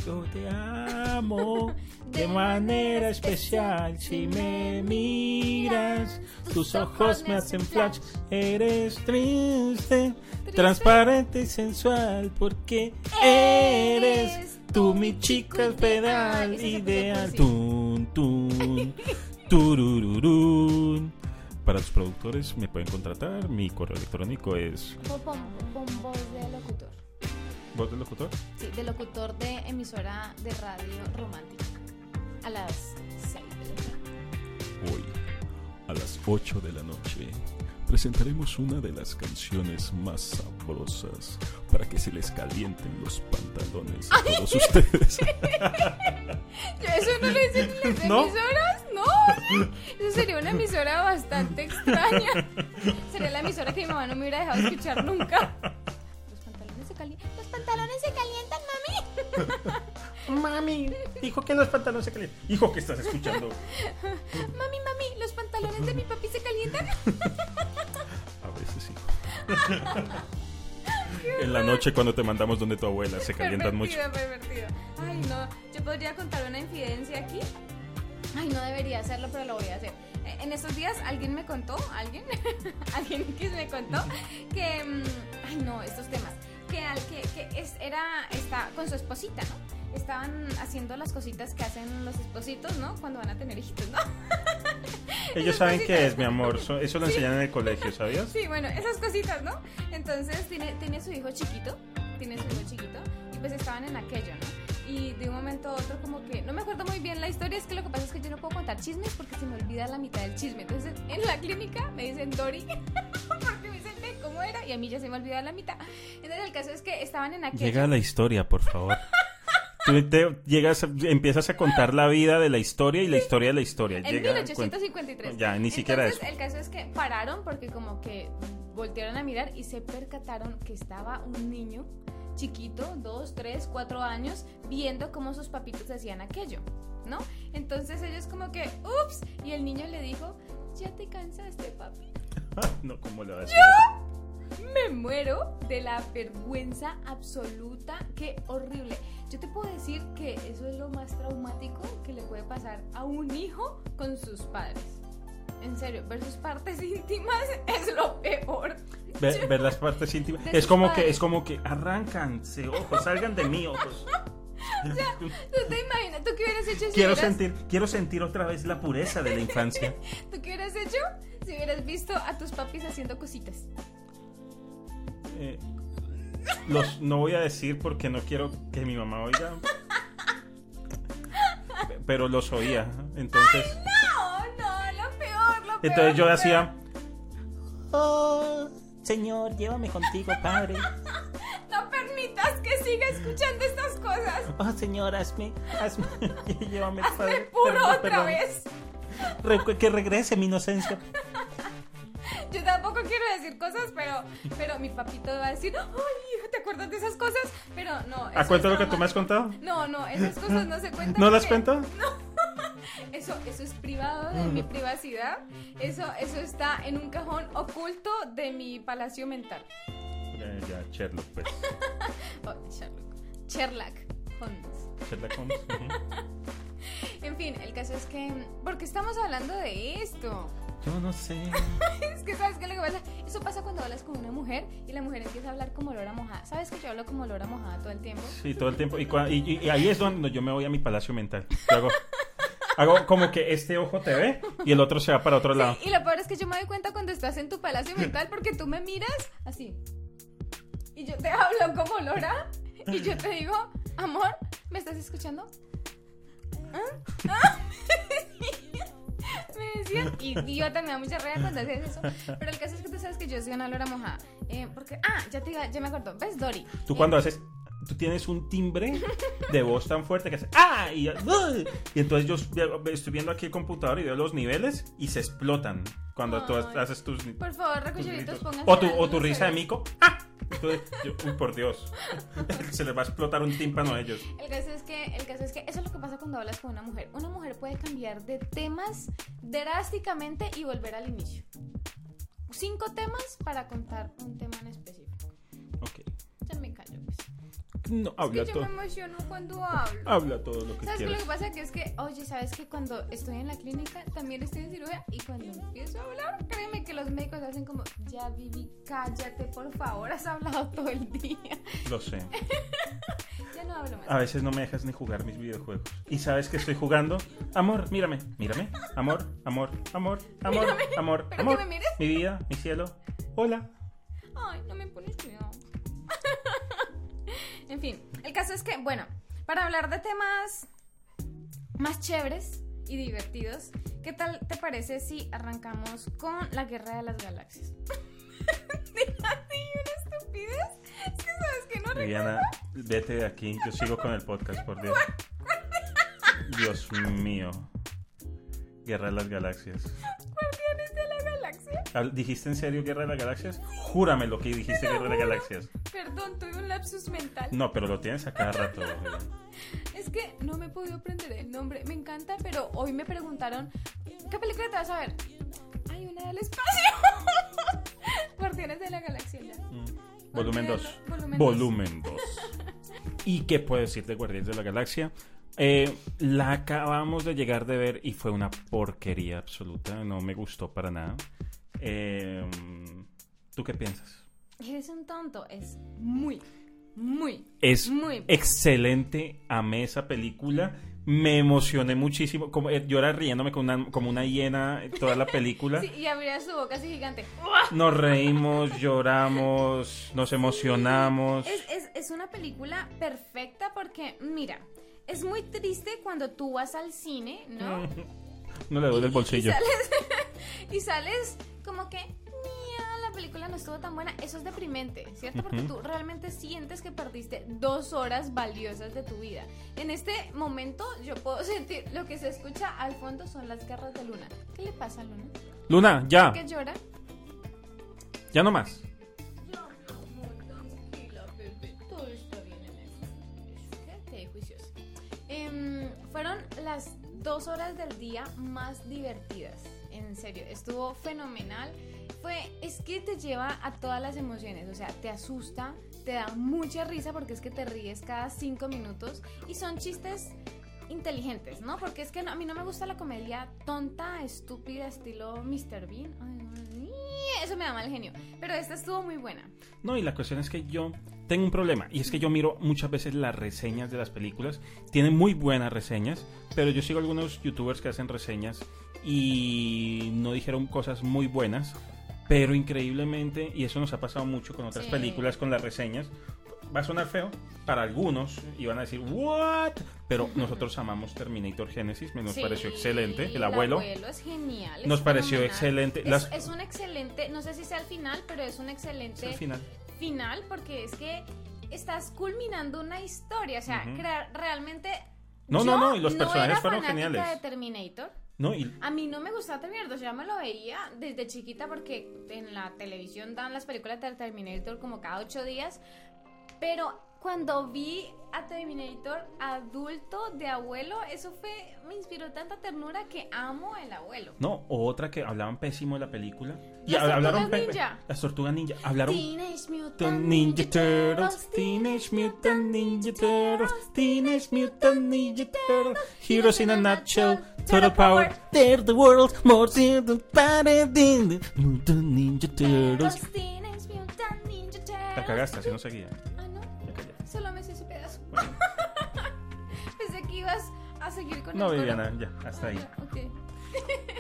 Yo te amo de manera especial si me miras. Tus ojos me hacen flash. Eres triste, transparente y sensual porque eres tú mi chica pedal ideal. Tun, tun, turururún. Para los productores me pueden contratar. Mi correo electrónico es con voz de locutor. voz del locutor. Sí, de locutor de emisora de radio romántica. A las 6 de la tarde. Hoy, a las 8 de la noche, presentaremos una de las canciones más sabrosas para que se les calienten los pantalones a todos ustedes. Yo eso no lo hice en las ¿No? emisoras, no. Eso sería una emisora bastante extraña. Sería la emisora que mi mamá no me hubiera dejado escuchar nunca. Los pantalones se calientan. Los pantalones se calientan, mami. Mami, dijo que los pantalones se calientan. Hijo, que estás escuchando? Mami, mami, los pantalones de mi papi se calientan. A veces sí. En la noche cuando te mandamos donde tu abuela se calientan mucho. Pervertido, pervertido. Ay, no. Yo podría contar una infidencia aquí. Ay, no debería hacerlo, pero lo voy a hacer. Eh, En estos días alguien me contó, alguien, alguien que me contó que, mm, ay no, estos temas, que, al, que, que es, era, está con su esposita, ¿no? Estaban haciendo las cositas que hacen los espositos, ¿no? Cuando van a tener hijitos, ¿no? Ellos saben qué es, mi amor. so- Eso lo enseñan en el colegio, ¿sabías? Sí, bueno, esas cositas, ¿no? Entonces tiene, tiene su hijo chiquito, tiene su hijo chiquito, y pues estaban en aquello, ¿no? Y de un momento a otro como que, no me acuerdo muy bien la historia, es que lo que pasa es que yo no puedo contar chismes porque se me olvida la mitad del chisme. Entonces en la clínica me dicen Dori, porque me dicen "Ve, cómo era, y a mí ya se me olvida la mitad. Entonces el caso es que estaban en aquello. Llega la historia, por favor. Tú te llegas, empiezas a contar la vida de la historia y la historia de la historia. En Llega, 1853. Ya, ni siquiera Entonces, eso. El caso es que pararon porque como que voltearon a mirar y se percataron que estaba un niño chiquito, dos, tres, cuatro años, viendo cómo sus papitos hacían aquello, ¿no? Entonces ellos como que, ups, y el niño le dijo, ya te cansaste, papi. no, ¿cómo vas a decir? Me muero de la vergüenza absoluta, qué horrible. Yo te puedo decir que eso es lo más traumático que le puede pasar a un hijo con sus padres. En serio, ver sus partes íntimas es lo peor. Ver, ver las partes íntimas. De Es como que, es como que arráncanse, ojos, salgan de mí, ojos. ¿Tú te imaginas? ¿Tú qué hubieras hecho si Quiero hubieras, sentir, quiero sentir otra vez la pureza de la infancia. ¿Tú qué hubieras hecho si hubieras visto a tus papis haciendo cositas? Eh, los, no voy a decir porque no quiero que mi mamá oiga. Pero los oía. Entonces, No, no, lo peor, lo peor. entonces yo hacía. Oh, Señor, llévame contigo, Padre. No permitas que siga escuchando estas cosas. Oh, Señor, hazme, hazme, llévame, Hazme Padre. puro Perdón, otra perdón. vez. Re- que regrese mi inocencia. Yo tampoco quiero decir cosas, pero, pero mi papito va a decir, ay, ¿te acuerdas de esas cosas? Pero no. ¿A cuento lo que tú me has contado? No, no, esas cosas no se cuentan. ¿No las cuento? Eso, eso es privado de mi privacidad. Eso, eso está en un cajón oculto de mi palacio mental. Ya, ya, Sherlock, pues. Oh, Sherlock. Sherlock Holmes. Sherlock Holmes. En fin, el caso es que. ¿Por qué estamos hablando de esto? Yo no sé. Es que, ¿sabes qué lo que pasa? Eso pasa cuando hablas con una mujer y la mujer empieza a hablar como lora mojada. ¿Sabes que yo hablo como lora mojada todo el tiempo? Sí, todo el tiempo. Y, cua- y- y ahí es donde yo me voy a mi palacio mental. Hago como que este ojo te ve y el otro se va para otro lado. Y lo peor es que yo me doy cuenta cuando estás en tu palacio mental porque tú me miras así. Y yo te hablo como Lora y yo te digo, amor, ¿me estás escuchando? Me decían, idiota, me da mucha rabia cuando haces eso. Pero el caso es que tú sabes que yo soy una Lora mojada. Eh, porque, ah, ya te ya me acuerdo. ¿Ves, Dory? Tú Eh, cuando haces, tú tienes un timbre de voz tan fuerte que hace ¡ah! Y, ¡ah! y entonces yo estoy viendo aquí el computador y veo los niveles y se explotan cuando tú haces tus, Por favor, gritos. pónganse O tu, o risa de mico. ¡ah! Entonces, yo- uy, por Dios. Se les va a explotar un tímpano a ellos. El caso es que, el caso es que eso es lo que pasa cuando hablas con una mujer. Una mujer puede cambiar de temas drásticamente y volver al inicio. Cinco temas para contar un tema en específico. No, habla es que yo todo. me emociono cuando hablo. Habla todo lo que ¿Sabes qué? Lo quieras. que pasa que es que, oye, ¿sabes que cuando estoy en la clínica también estoy en cirugía y cuando empiezo a hablar, créeme que los médicos hacen como, ya Vivi, cállate, por favor, has hablado todo el día. Lo sé. Ya no hablo más. A veces no me dejas ni jugar mis videojuegos. ¿Y sabes que estoy jugando? Amor, mírame, mírame. Amor, amor, amor, amor, amor, ¿Pero amor. que me mires? Mi vida, mi cielo. Hola. Ay, no me pones cuidado. En fin, el caso es que, bueno, para hablar de temas más chéveres y divertidos, ¿qué tal te parece si arrancamos con la guerra de las galaxias? Una estupidez. Es que sabes que no recuerdo. Viviana, vete de aquí. Yo sigo con el podcast, por Dios. Dios mío. Guerra de las Galaxias. ¿Dijiste en serio Guerra de las Galaxias? Júrame lo que dijiste Guerra de las Galaxias. Perdón, tuve un lapsus mental. No, pero lo tienes a cada rato. Es que no me he podido aprender el nombre. Me encanta, pero hoy me preguntaron, ¿qué película te vas a ver? Hay una del espacio. Guardianes de la Galaxia. ya. Mm. Volumen 2. Volumen dos. Volumen 2. ¿Y qué puedo decir de Guardianes de la Galaxia? Eh, la acabamos de llegar de ver y fue una porquería absoluta. No me gustó para nada. Eh, ¿Tú qué piensas? Eres un tonto. Es muy, muy, Es muy. excelente. Amé esa película. Me emocioné muchísimo. Como, eh, yo era riéndome como una, como una hiena toda la película. Sí, y abría su boca así gigante. Nos reímos, lloramos, nos emocionamos. Es, es, es una película perfecta porque, mira, es muy triste cuando tú vas al cine, ¿no? No le doy del bolsillo. Y sales, y sales como que, "Mía, la película no estuvo tan buena. Eso es deprimente, ¿cierto? Porque tú realmente sientes que perdiste dos horas valiosas de tu vida. En este momento yo puedo sentir, lo que se escucha al fondo son las garras de Luna. ¿Qué le pasa a Luna? Luna, ya, ¿Qué llora? ya no más. Fueron las dos horas del día más divertidas. En serio, estuvo fenomenal. Fue, es que te lleva a todas las emociones. O sea, te asusta, te da mucha risa porque es que te ríes cada cinco minutos. Y son chistes inteligentes, ¿no? Porque es que no- a mí no me gusta la comedia tonta, estúpida, estilo Mr. Bean. Ay, eso me da mal genio. Pero esta estuvo muy buena. No, y la cuestión es que yo tengo un problema. Y es que yo miro muchas veces las reseñas de las películas. Tienen muy buenas reseñas. Pero yo sigo algunos youtubers que hacen reseñas. Y no dijeron cosas muy buenas. Pero increíblemente, y eso nos ha pasado mucho con otras Sí. películas, con las reseñas. Va a sonar feo para algunos y van a decir, ¿what? Pero nosotros amamos Terminator Genesis, me nos Sí, pareció excelente. El abuelo. es genial. es Nos pareció fenomenal. excelente. Es, Las- es un excelente, no sé si sea el final, pero es un Es excelente el final. final porque es que estás culminando una historia. O sea, crear realmente. No, yo no, no, y los personajes fueron geniales. de Terminator. No, y A mí no me gustaba Terminator, yo ya me lo veía desde chiquita porque en la televisión dan las películas de Terminator como cada ocho días, pero cuando vi a Terminator adulto de abuelo, eso fue, me inspiró tanta ternura que amo el abuelo. No, otra que hablaban pésimo de la película. Y Las hab- Tortugas Ninja. Las tortugas ninja. Hablaron. Teenage Mutant Ninja Turtles, Teenage Mutant Ninja Turtles, Teenage Mutant Ninja Turtles, Heroes in a nutshell, Total Power. They're the Ninja Turtles. Los Teenage Mutant Ninja Turtles. La cagaste, así no seguía. Solo me sé ese pedazo. Pensé que ibas a seguir con No, el. Viviana, ya, hasta Ah, ahí. ya, ok.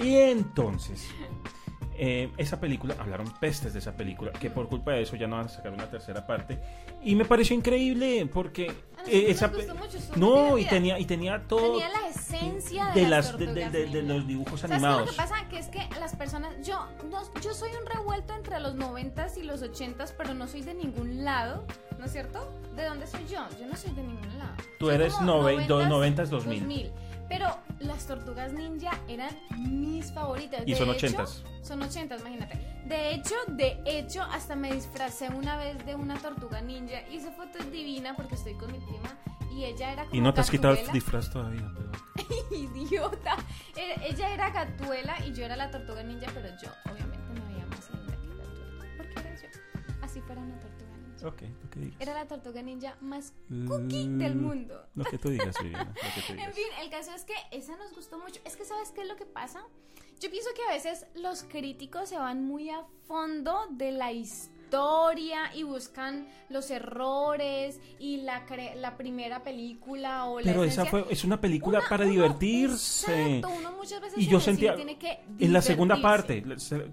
Y entonces, eh, esa película, hablaron pestes de esa película, que por culpa de eso ya no van a sacar una tercera parte. Y me pareció increíble porque eh, esa gustó mucho, no y tenía y tenía todo Tenía la esencia de, de las, de, de- de- los dibujos ¿Sabes qué es lo animados. que pasa? Que es que las personas, yo, no- yo soy un revuelto entre los 90s y los 80s, pero no soy de ningún lado, ¿no es cierto? ¿De dónde soy yo? Yo no soy de ningún lado. Tú Soy eres como nove- do- 90s, 2000. Pero las tortugas ninja eran mis favoritas. Y De son hecho, 80s. Son 80s, imagínate. De hecho, de hecho, hasta me disfracé una vez de una tortuga ninja y esa foto es divina porque estoy con mi prima y ella era como Y no te has quitado el disfraz todavía. pero- idiota. Era- ella era Gatuela y yo era la tortuga ninja, pero yo obviamente me veía más linda que Gatuela. Porque era yo. Así fuera una tortuga. Ok, lo que digas. Era la tortuga ninja más cookie del mundo. Lo que tú digas, Viviana. Lo que tú En fin, el caso es que esa nos gustó mucho. Es que, ¿sabes qué es lo que pasa? Yo pienso que a veces los críticos se van muy a fondo de la historia y buscan los errores y la, cre- la primera película o la Pero esa fue, es una película Una- para uno- divertirse. Exacto, uno muchas veces Y yo sentía tiene que en la segunda parte,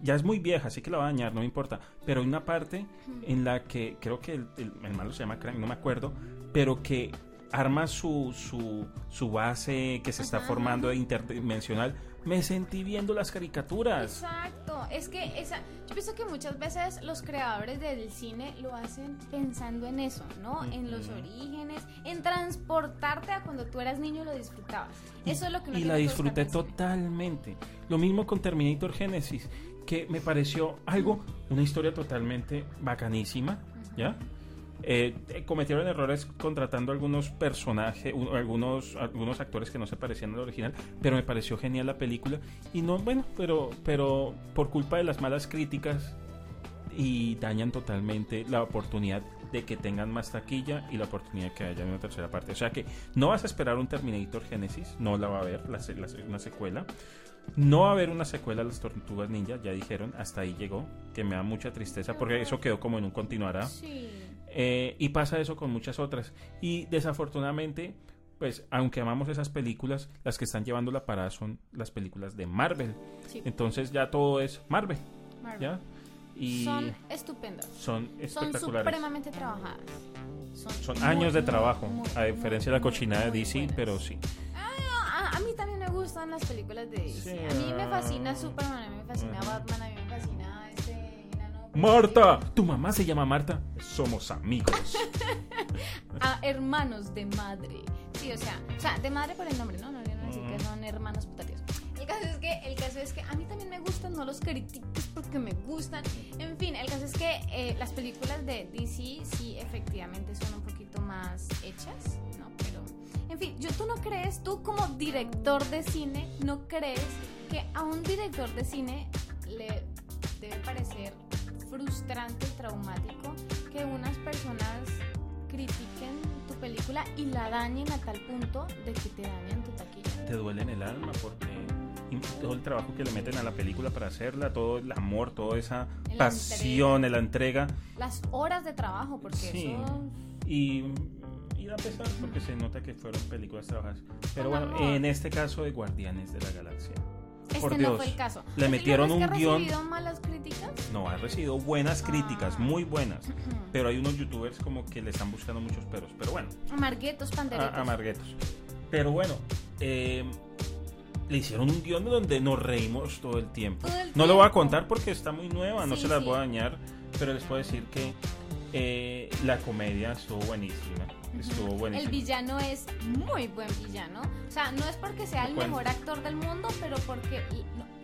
ya es muy vieja, así que la va a dañar, no me importa. Pero hay una parte en la que creo que el, el, el malo se llama Crank, no me acuerdo, pero que arma su, su, su base que se está formando interdimensional. Me sentí viendo las caricaturas. Exacto, es que esa, yo pienso que muchas veces los creadores del cine lo hacen pensando en eso, ¿no? En los orígenes, en transportarte a cuando tú eras niño y lo disfrutabas. Eso es lo que uno y la disfruté totalmente. Lo mismo con Terminator Genesis, que me pareció algo, una historia totalmente bacanísima, ¿ya? Eh, cometieron errores contratando algunos personajes, u- algunos, algunos actores que no se parecían al original, pero me pareció genial la película. Y no, bueno, pero, pero por culpa de las malas críticas y dañan totalmente la oportunidad de que tengan más taquilla y la oportunidad que haya una tercera parte. O sea que no vas a esperar un Terminator Genesis, no la va a haber, la la una secuela. No va a haber una secuela de las Tortugas Ninja, ya dijeron, hasta ahí llegó, que me da mucha tristeza porque eso quedó como en un continuará. Sí. Eh, y pasa eso con muchas otras. Y desafortunadamente, pues aunque amamos esas películas, las que están llevando la parada son las películas de Marvel. Sí. Entonces ya todo es Marvel, Marvel. ¿ya? Y Son estupendas. son Son espectaculares. supremamente trabajadas. Son, Son muy, años de muy, trabajo, muy, a diferencia de la muy, cochinada de muy DC, buenas. pero sí. Ah, a, a mí también me gustan las películas de DC. Sí. A mí me fascina Superman, a mí me fascina Ujú. Batman, a mí Marta, tu mamá se llama Marta. Somos amigos. Ah, hermanos de madre. Sí, o sea, o sea, de madre por el nombre, ¿no? No quiero decir que Ujú. son hermanos putativos. El caso es que, el caso es que a mí también me gustan, no los critiques porque me gustan. En fin, el caso es que eh, las películas de DC sí efectivamente son un poquito más hechas, ¿no? Pero, en fin, yo, tú no crees, tú como director de cine, no crees que a un director de cine le debe parecer frustrante y traumático que unas personas critiquen tu película y la dañen a tal punto de que te dañen tu taquilla. Te duele en el alma porque todo el trabajo que le meten a la película para hacerla, todo el amor, toda esa La pasión, la entrega. Las horas de trabajo, porque Sí. eso... Y, y da pesar porque se nota que fueron películas trabajadas. Pero Con bueno, amor. en este caso de Guardianes de la Galaxia. Este Por no Dios. fue el caso. Le ¿El metieron un que ha guión- recibido malas críticas? No, ha recibido buenas críticas, Ah. muy buenas. Pero hay unos youtubers como que le están buscando muchos peros. Pero bueno, Amarguetos, panderetos. a- amarguetos. Pero bueno, eh, le hicieron un guion donde nos reímos todo el tiempo. Todo el No lo voy a contar porque está muy nueva, no se las sí. voy a dañar, pero les puedo decir que eh, la comedia estuvo buenísima. Estuvo El buenísima. villano es muy buen villano. O sea, no es porque sea el Bueno. mejor actor del mundo, pero porque...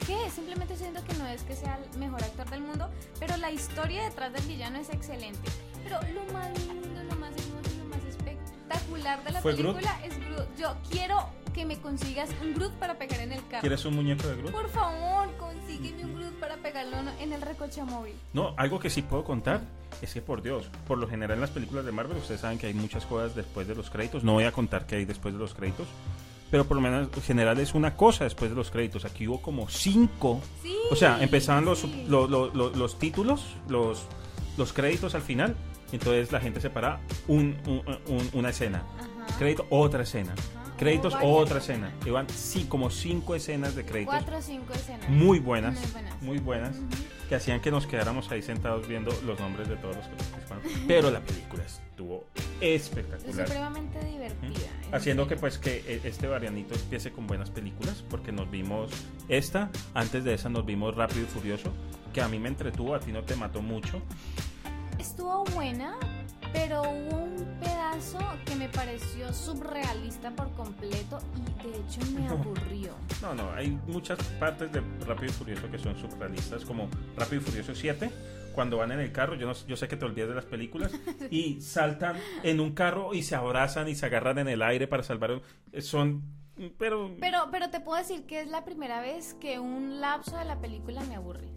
¿Qué? Simplemente siento que no es que sea el mejor actor del mundo, pero la historia detrás del villano es excelente. Pero lo más lindo, lo más hermoso, lo más espectacular de la película es Groot. Yo quiero que me consigas un Groot para pegar en el carro. ¿Quieres un muñeco de Groot? Por favor, consígueme un Groot para pegarlo en el recoche móvil. No, algo que sí puedo contar es que por Dios, por lo general en las películas de Marvel ustedes saben que hay muchas cosas después de los créditos. No voy a contar qué hay después de los créditos, pero por lo menos en general es una cosa después de los créditos. Aquí hubo como cinco. Sí. O sea, empezaban los, sí. lo- lo- lo- los títulos, los, los créditos al final. Entonces la gente separa un, un- un- una escena. Ajá. Crédito, otra escena. Ajá. Créditos, O otra escena. Iban sí, como cinco escenas de créditos. Cuatro o cinco escenas. Muy buenas. Muy buenas. Muy buenas. Ujú. Que hacían que nos quedáramos ahí sentados viendo los nombres de todos los que participaron. Pero la película estuvo Es espectacular. supremamente divertida. en Haciendo que pues que eh, este varianito empiece con buenas películas, porque nos vimos esta, antes de esa nos vimos Rápido y Furioso, que a mí me entretuvo, a ti no te mató mucho. Estuvo buena, pero hubo un pedazo que me pareció subrealista por completo y de hecho me aburrió. No, no, hay muchas partes de Rápido y Furioso que son surrealistas, como Rápido y Furioso 7, cuando van en el carro, yo, no, yo sé que te olvidas de las películas, y saltan en un carro y se abrazan y se agarran en el aire para salvar. Son, pero... Pero, pero te puedo decir que es la primera vez que un lapso de la película me aburre.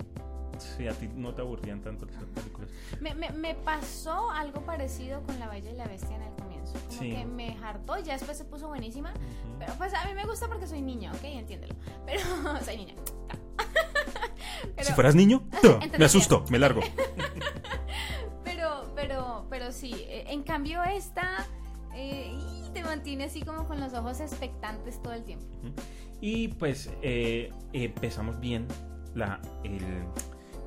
Sí, a ti no te aburrían tanto las películas. Me, me, me pasó algo parecido con La Bella y la Bestia en el comienzo. Como Sí. que me hartó, ya después se puso buenísima. Pero pues a mí me gusta porque soy niña, ¿ok? Entiéndelo. Pero soy niña. Pero- Si fueras niño, me asusto, me largo. Pero, pero, pero sí. eh, En cambio, esta eh, te mantiene así como con los ojos expectantes todo el tiempo. Y pues eh, empezamos bien la, el,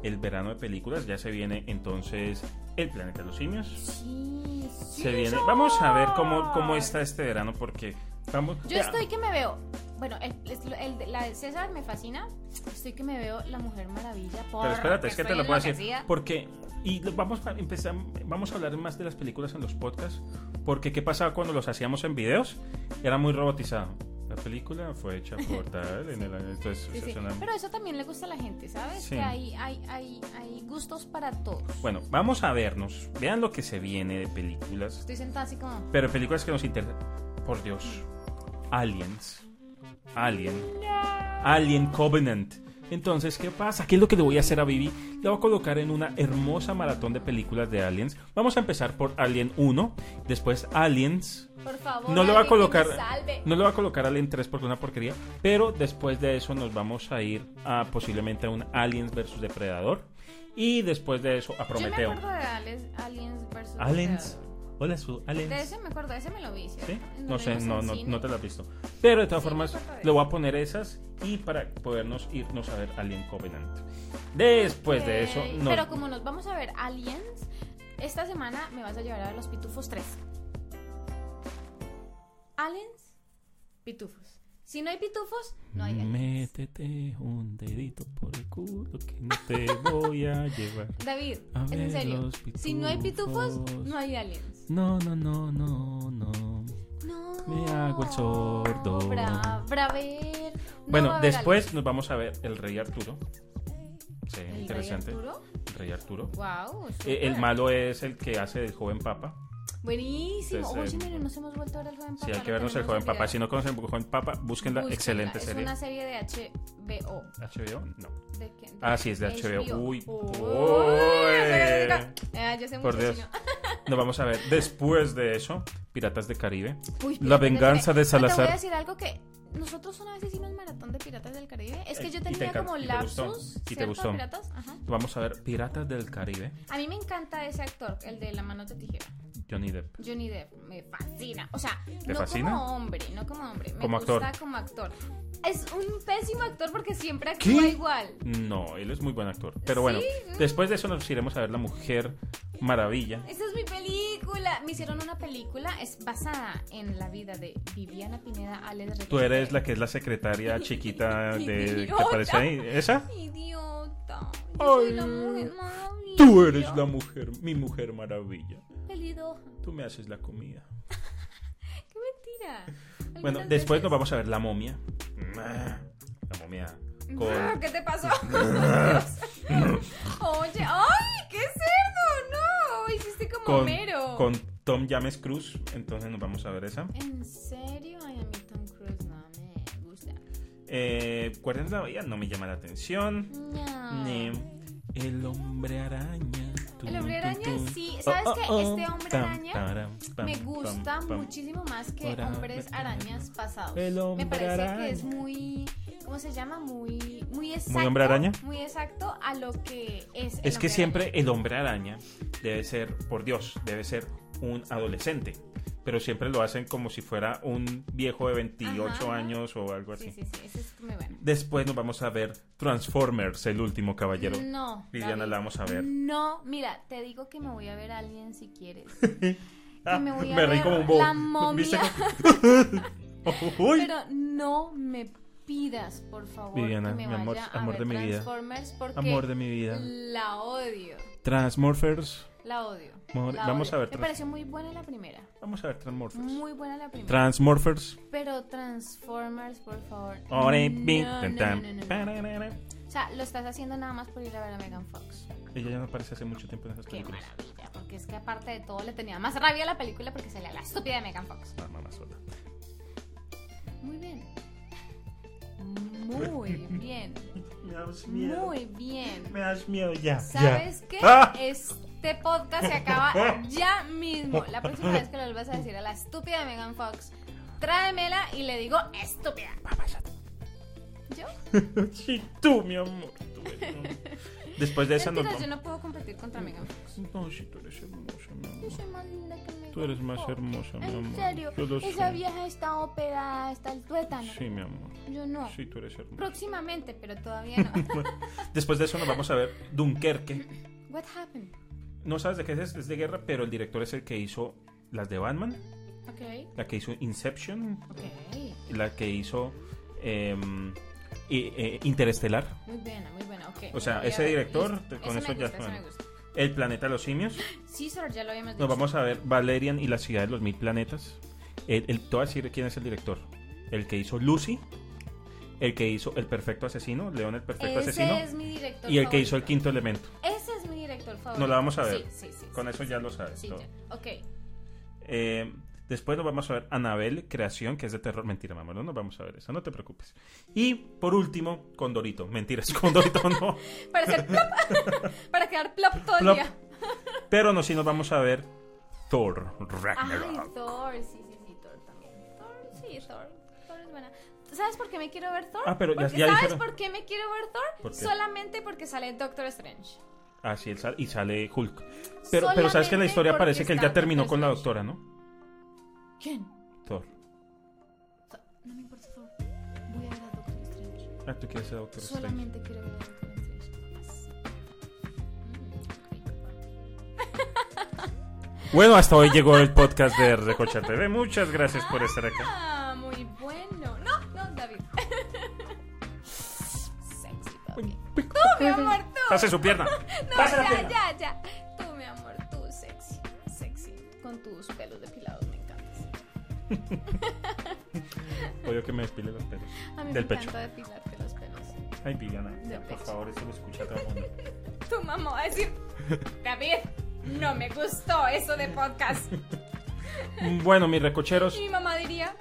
el verano de películas. Ya se viene entonces El Planeta de los Simios. Sí, sí. Se viene. Vamos a ver cómo, cómo está este verano porque vamos. Yo ya, estoy que me veo. Bueno, el, el- el- la de César me fascina. Estoy que me veo La Mujer Maravilla. Por Pero espérate, es que te lo puedo decir. Porque. Y vamos a empezar. Vamos a hablar más de las películas en los podcasts. Porque qué pasaba cuando los hacíamos en videos. Era muy robotizado. La película fue hecha por tal. En el, entonces, Sí, sí. es una- Pero eso también le gusta a la gente, ¿sabes? Sí. Que hay, hay, hay, hay gustos para todos. Bueno, vamos a vernos. Vean lo que se viene de películas. Estoy sentada así como. Pero películas que nos interesan. Por Dios. Aliens. Alien. Alien Covenant. Entonces, ¿qué pasa? ¿Qué es lo que le voy a hacer a Vivi? Le voy a colocar en una hermosa maratón de películas de Aliens. Vamos a empezar por Alien 1, después Aliens. Por favor. No le va a colocar no le va a colocar Alien 3 porque es una porquería, pero después de eso nos vamos a ir a posiblemente a un Aliens versus Depredador y después de eso a Yo me Prometeo. acuerdo de Aliens, Aliens vs. Aliens. Depredador. Hola, su Aliens. De ese me acuerdo, de ese me lo vi, ¿cierto? ¿Sí? No sé, no, no, no te lo has visto. Pero de todas Sí, formas, le voy a poner esas y para podernos irnos a ver Alien Covenant. Después de eso, nos- Pero como nos vamos a ver Aliens, esta semana me vas a llevar a los Pitufos 3. Aliens, Pitufos. Si no hay Pitufos, no hay Aliens. Métete un dedito por el culo que no te voy a llevar. David, A es en serio. Si no hay Pitufos, no hay Aliens. No, no, no, no, no. No. Me hago el sordo. Bra, braver. No bueno, después nos vamos a ver El Rey Arturo. Sí. ¿El interesante. Rey Arturo? El Rey Arturo. Wow. Eh, el malo es el que hace del joven papa. Buenísimo. Entonces, Oye, eh, mira, nos hemos vuelto a ver el joven papa. Si hay que vernos el joven olvidado. Si no conocen el joven papa, búsquenla. Búsquenla, Excelente es serie. una serie de HBO. HBO, no. ¿De qué? Ah, sí, es de HBO. Uy, Uy, uy. Ah, yo sé Por mucho Dios. chino. Nos vamos a ver después de eso, Piratas de Caribe. Uy, La venganza Caribe. de Salazar. Pero Te voy a decir algo que nosotros una vez hicimos maratón de Piratas del Caribe. Es que Eh, yo te tenía como te gustó, lapsus. y te gustó. Piratas. Ajá. Vamos a ver Piratas del Caribe. A mí me encanta ese actor, el de la mano de tijera. Johnny Depp. Johnny Depp me fascina. O sea, ¿Te no fascina? como hombre, no como hombre. Me Como gusta actor. como actor. Es un pésimo actor porque siempre actúa ¿Qué? igual. No, él es muy buen actor. Pero ¿Sí? bueno, después de eso nos iremos a ver La Mujer Maravilla. Esa es mi película. Me hicieron una película, es basada en la vida de Viviana Pineda Alex Tú eres la que es la secretaria chiquita de que aparece ahí. ¿Esa? Idiota. Yo soy la mujer maravilla. Tú eres la mujer, mi mujer maravilla. Tú me haces la comida. Qué mentira. Bueno, después veces- nos vamos a ver La Momia. La Momia. Con... ¿Qué te pasó? Oye, ¡ay! ¡Qué cerdo! ¡No! Hiciste como con, Homero. con Tom James Cruz, entonces nos vamos a ver esa. ¿En serio? Ay, a mí Tom Cruise no me gusta. Eh, Guardianes de la Bahía no me llama la atención. No. Ni El hombre araña. El hombre araña sí. ¿Sabes qué? Este hombre araña me gusta muchísimo más que hombres arañas pasados. El me parece araña. que es muy ¿cómo se llama? Muy muy exacto. hombre araña? Muy exacto a lo que es el Es que siempre araña. el hombre araña debe ser, por Dios, debe ser un adolescente. Pero siempre lo hacen como si fuera un viejo de 28 Ajá, ajá. años o algo así. Sí, sí, sí, ese es muy bueno. Después nos vamos a ver Transformers, el último caballero. No. Viviana, David, la vamos a ver. No, mira, te digo que me voy a ver a alguien si quieres. Ah, me voy a reí ver como un bobo. la momia. ¿Viste cómo- Uy. Pero no me pidas, por favor, Viviana, que me mi amor- vaya a amor ver de mi vida. Transformers porque Amor de mi vida. la odio. Transmorphers. La odio. La vamos odio. a ver Me trans- pareció muy buena la primera. Vamos a ver Transmorphers. Muy buena la primera. Transmorphers. pero Transformers, por favor. Ore, no, no, tan, no, tan. no, no, no. Pararara. O sea, lo estás haciendo nada más por ir a ver a Megan Fox. Ella ya no aparece hace mucho tiempo en esas Qué películas. maravilla, porque es que aparte de todo le tenía más rabia a la película porque salía la estúpida de Megan Fox. La mamá sola. Muy bien. Muy bien. Me das Muy bien. Me das miedo ya. ¿Sabes qué? ¡Ah! Este podcast se acaba ya mismo. La próxima vez que lo vuelvas a decir a la estúpida Megan Fox, tráemela y le digo estúpida. ¿Yo? Sí, tú, mi amor. tú. Después de esa Mentiras, yo no puedo competir contra Megan Fox. No, sí, tú eres hermosa, mi Yo amor. soy más linda que Megan Tú eres más hermosa, mi amor. En serio, Yo lo esa sé. vieja está operada hasta el tuétano. Sí, mi amor. Yo no. Sí, tú eres hermosa. Próximamente, pero todavía no. Después de eso nos vamos a ver Dunkerque. What happened? No sabes de qué es, es de guerra, pero el director es el que hizo las de Batman, Ok, la que hizo Inception, la que hizo em, eh, Interestelar, Muy buena, muy buena. O sea, ese director, listo. con eso ya gusta. El planeta de los simios. Caesar, ya lo habíamos dicho. Nos vamos a ver Valerian y la ciudad de los mil planetas. El, el, te voy a decir quién es el director. El que hizo Lucy, el que hizo El Perfecto Asesino, León el Perfecto Ese Asesino, es mi director y el que hizo El. Quinto Elemento. Ese es mi director favorito. Nos la vamos a ver. Sí, sí, sí. Con sí, eso sí, ya lo sabes Sí, todo. ya. Ok. Eh, después nos vamos a ver Anabel, Creación, que es de terror. Mentira, mamá, no nos vamos a ver eso, no te preocupes. Y por último, Condorito. Mentiras, Condorito no. Para hacer plop. Para quedar plop todo el Plop. día. Pero no, sí nos vamos a ver Thor Ay, Ragnarok. Thor. Sí, sí, sí, Thor también. Thor, sí, Thor. Thor es buena. ¿Sabes por qué me quiero ver Thor? Ah, pero ya- Porque- ya ¿Sabes dijeron- por qué me quiero ver Thor? Solamente porque sale Doctor Strange. Ah, sí, él sale- y sale Hulk. Pero, pero sabes que en la historia parece que él ya terminó con la doctora, ¿no? ¿Quién? Thor. No me importa Thor. Voy a ver a Doctor Strange. Ah, tú quieres ser Doctor Strange. Solamente quiero ver a Doctor Strange. Bueno, hasta hoy llegó el podcast de Recocha TV. Muchas gracias por estar acá. Ah, muy bueno. No, no, David. Sexy, papi. Tú, mi amor. Pase su pierna. No, Pase la ya, pierna. ya, ya. Tú, mi amor, tú, sexy. Sexy. Con tus pelos depilados, me encantas. Odio que me despile los pelos. A mí Del me pecho. encanta depilarte los pelos. Ay, ya, Del por pecho. favor, eso lo escucha todo el mundo. Tu mamá va a decir, David, no me gustó eso de podcast. Bueno, mis recocheros, Y mi mamá diría,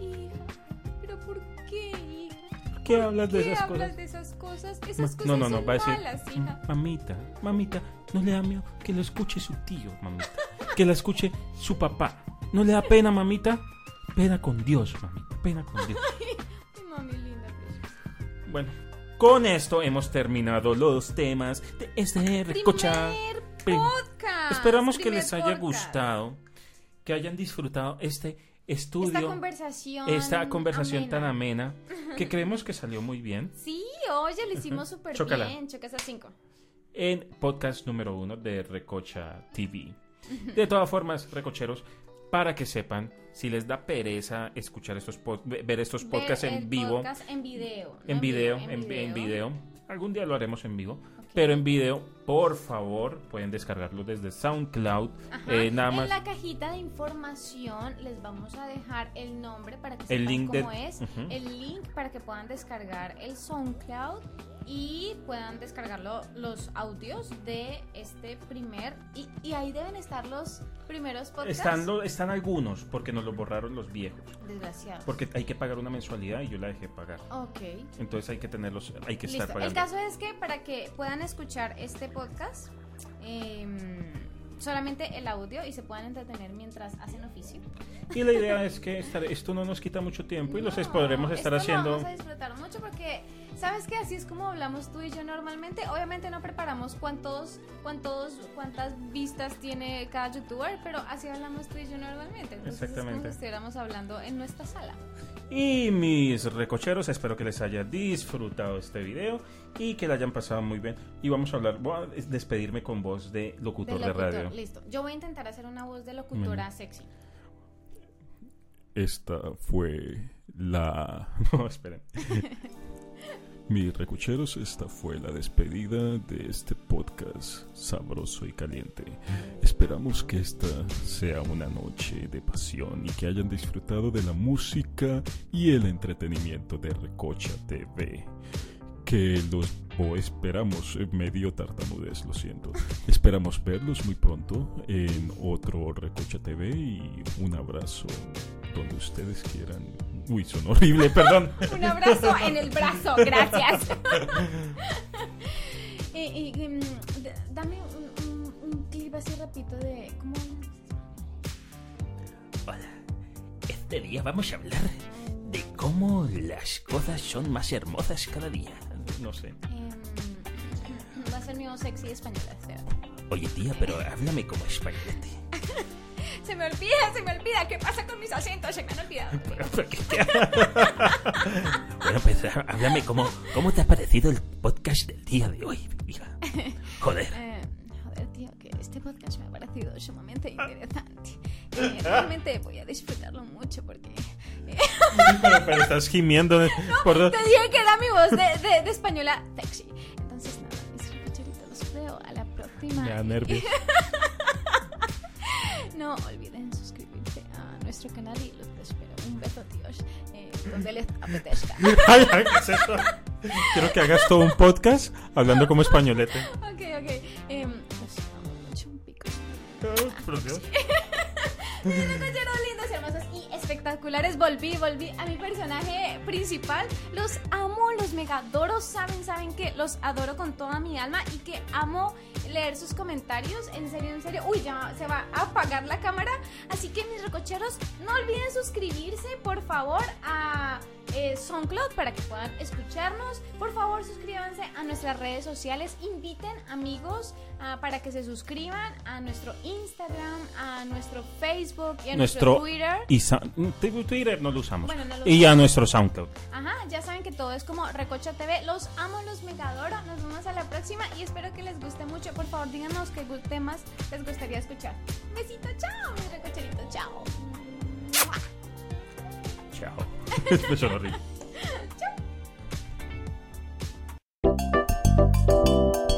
hija, pero ¿por qué? ¿Qué hablas de ¿Qué esas hablas cosas? de esas cosas? Esas cosas No, no, no, son va a decir. hija. Mamita, mamita, no le da miedo que lo escuche su tío, mamita. Que la escuche su papá. ¿No le da pena, mamita? Pena con Dios, mamita. Pena con Dios. Ay, mami linda, preciosa. Bueno, con esto hemos terminado los temas de este recocha. Primer Prim- podcast. Esperamos que les haya gustado, que hayan disfrutado este estudio, Esta conversación. esta conversación amena. tan amena, que creemos que salió muy bien Sí, oye, lo hicimos súper Chócala. bien. Chocas a cinco. en podcast número uno de Recocha TV. De todas formas, recocheros, para que sepan, si les da pereza escuchar estos ver estos podcasts Ver en vivo, podcast en video. no en video, en, en video. Algún día lo haremos en vivo. Pero en video, por favor, pueden descargarlo desde SoundCloud. Ajá. Eh, nada más. En la cajita de información les vamos a dejar el nombre para que El sepan link de- cómo es, Ujú. el link para que puedan descargar el SoundCloud y puedan descargarlo los audios de este primer y, y ahí deben estar los primeros podcasts. Están, lo- están algunos, porque nos los borraron los viejos. Desgraciados. Porque hay que pagar una mensualidad y yo la dejé pagar. Ok. Entonces hay que tenerlos, hay que estar Listo. El pagando. caso es que para que puedan escuchar este podcast, em, solamente el audio y se puedan entretener mientras hacen oficio. Y la idea es que estar- esto no nos quita mucho tiempo y los podremos estar esto lo haciendo. vamos a disfrutar mucho porque, ¿sabes que Así es como hablamos tú y yo normalmente. Obviamente no preparamos cuántos, cuántos, cuántas vistas tiene cada youtuber, pero así hablamos tú y yo normalmente. Entonces es como Exactamente. si estuviéramos hablando en nuestra sala. Y mis recocheros, espero que les haya disfrutado este video y que la hayan pasado muy bien. Y vamos a hablar, voy a despedirme con voz de locutor De radio. Listo. Yo voy a intentar hacer una voz de locutora sexy. Esta fue la... No, esperen. Mis recucheros, esta fue la despedida de este podcast sabroso y caliente. Esperamos que esta sea una noche de pasión y que hayan disfrutado de la música y el entretenimiento de Recocha TV. Que los o esperamos, eh, medio tartamudez, lo siento. Esperamos verlos muy pronto en otro Recocha TV y un abrazo donde ustedes quieran. Uy, son horrible, perdón. Un abrazo en el brazo, gracias. y, y, y, mm, d- dame un, un- un clip así rapidito de cómo... Hola. Este día vamos a hablar de cómo las cosas son más hermosas cada día. No sé. em, va a ser mi sexy española. Oye, tía, pero háblame como españolete. Se me olvida, se me olvida. ¿Qué pasa con mis acentos? Se me han olvidado. Bueno, pues há- háblame cómo, cómo te ha parecido el podcast del día de hoy, hija. Joder. Eh, joder, tío, que este podcast me ha parecido sumamente interesante. Eh, realmente voy a disfrutarlo mucho porque... eh, pero, pero estás gimiendo de- por Te dije que era mi voz de, de, de española sexy. Entonces, nada, mis los veo a la próxima. Da nervios. No olviden suscribirse a nuestro canal y los espero. Un beso, tíos. Eh, donde les apetezca. Ay, ay, ¿qué es eso? Quiero que hagas todo un podcast hablando como españolete. ok, ok. Em, los amo mucho, un pico. Por Dios. Lindos y hermosos y espectaculares. Volví, volví a mi personaje principal. Los amo, los mega adoro. Saben, saben que los adoro con toda mi alma y que amo leer sus comentarios. En serio, en serio. Uy, ya se va a apagar la cámara. Así que mis recocheros, no olviden suscribirse, por favor, a eh, SoundCloud para que puedan escucharnos. Por favor, suscríbanse a nuestras redes sociales. Inviten amigos ah, para que se suscriban a nuestro Instagram, a nuestro Facebook y a nuestro, Nuestro Twitter. Twitter no lo usamos. Bueno, no lo y a nuestro SoundCloud. Ajá, ya saben que todo es como Recocha TV. Los amo, los mega adoro. Nos vemos a la próxima y espero que les guste mucho. Por favor, díganos qué temas les gustaría escuchar. Besito, chao, mi recocherito, chao. Chao. Me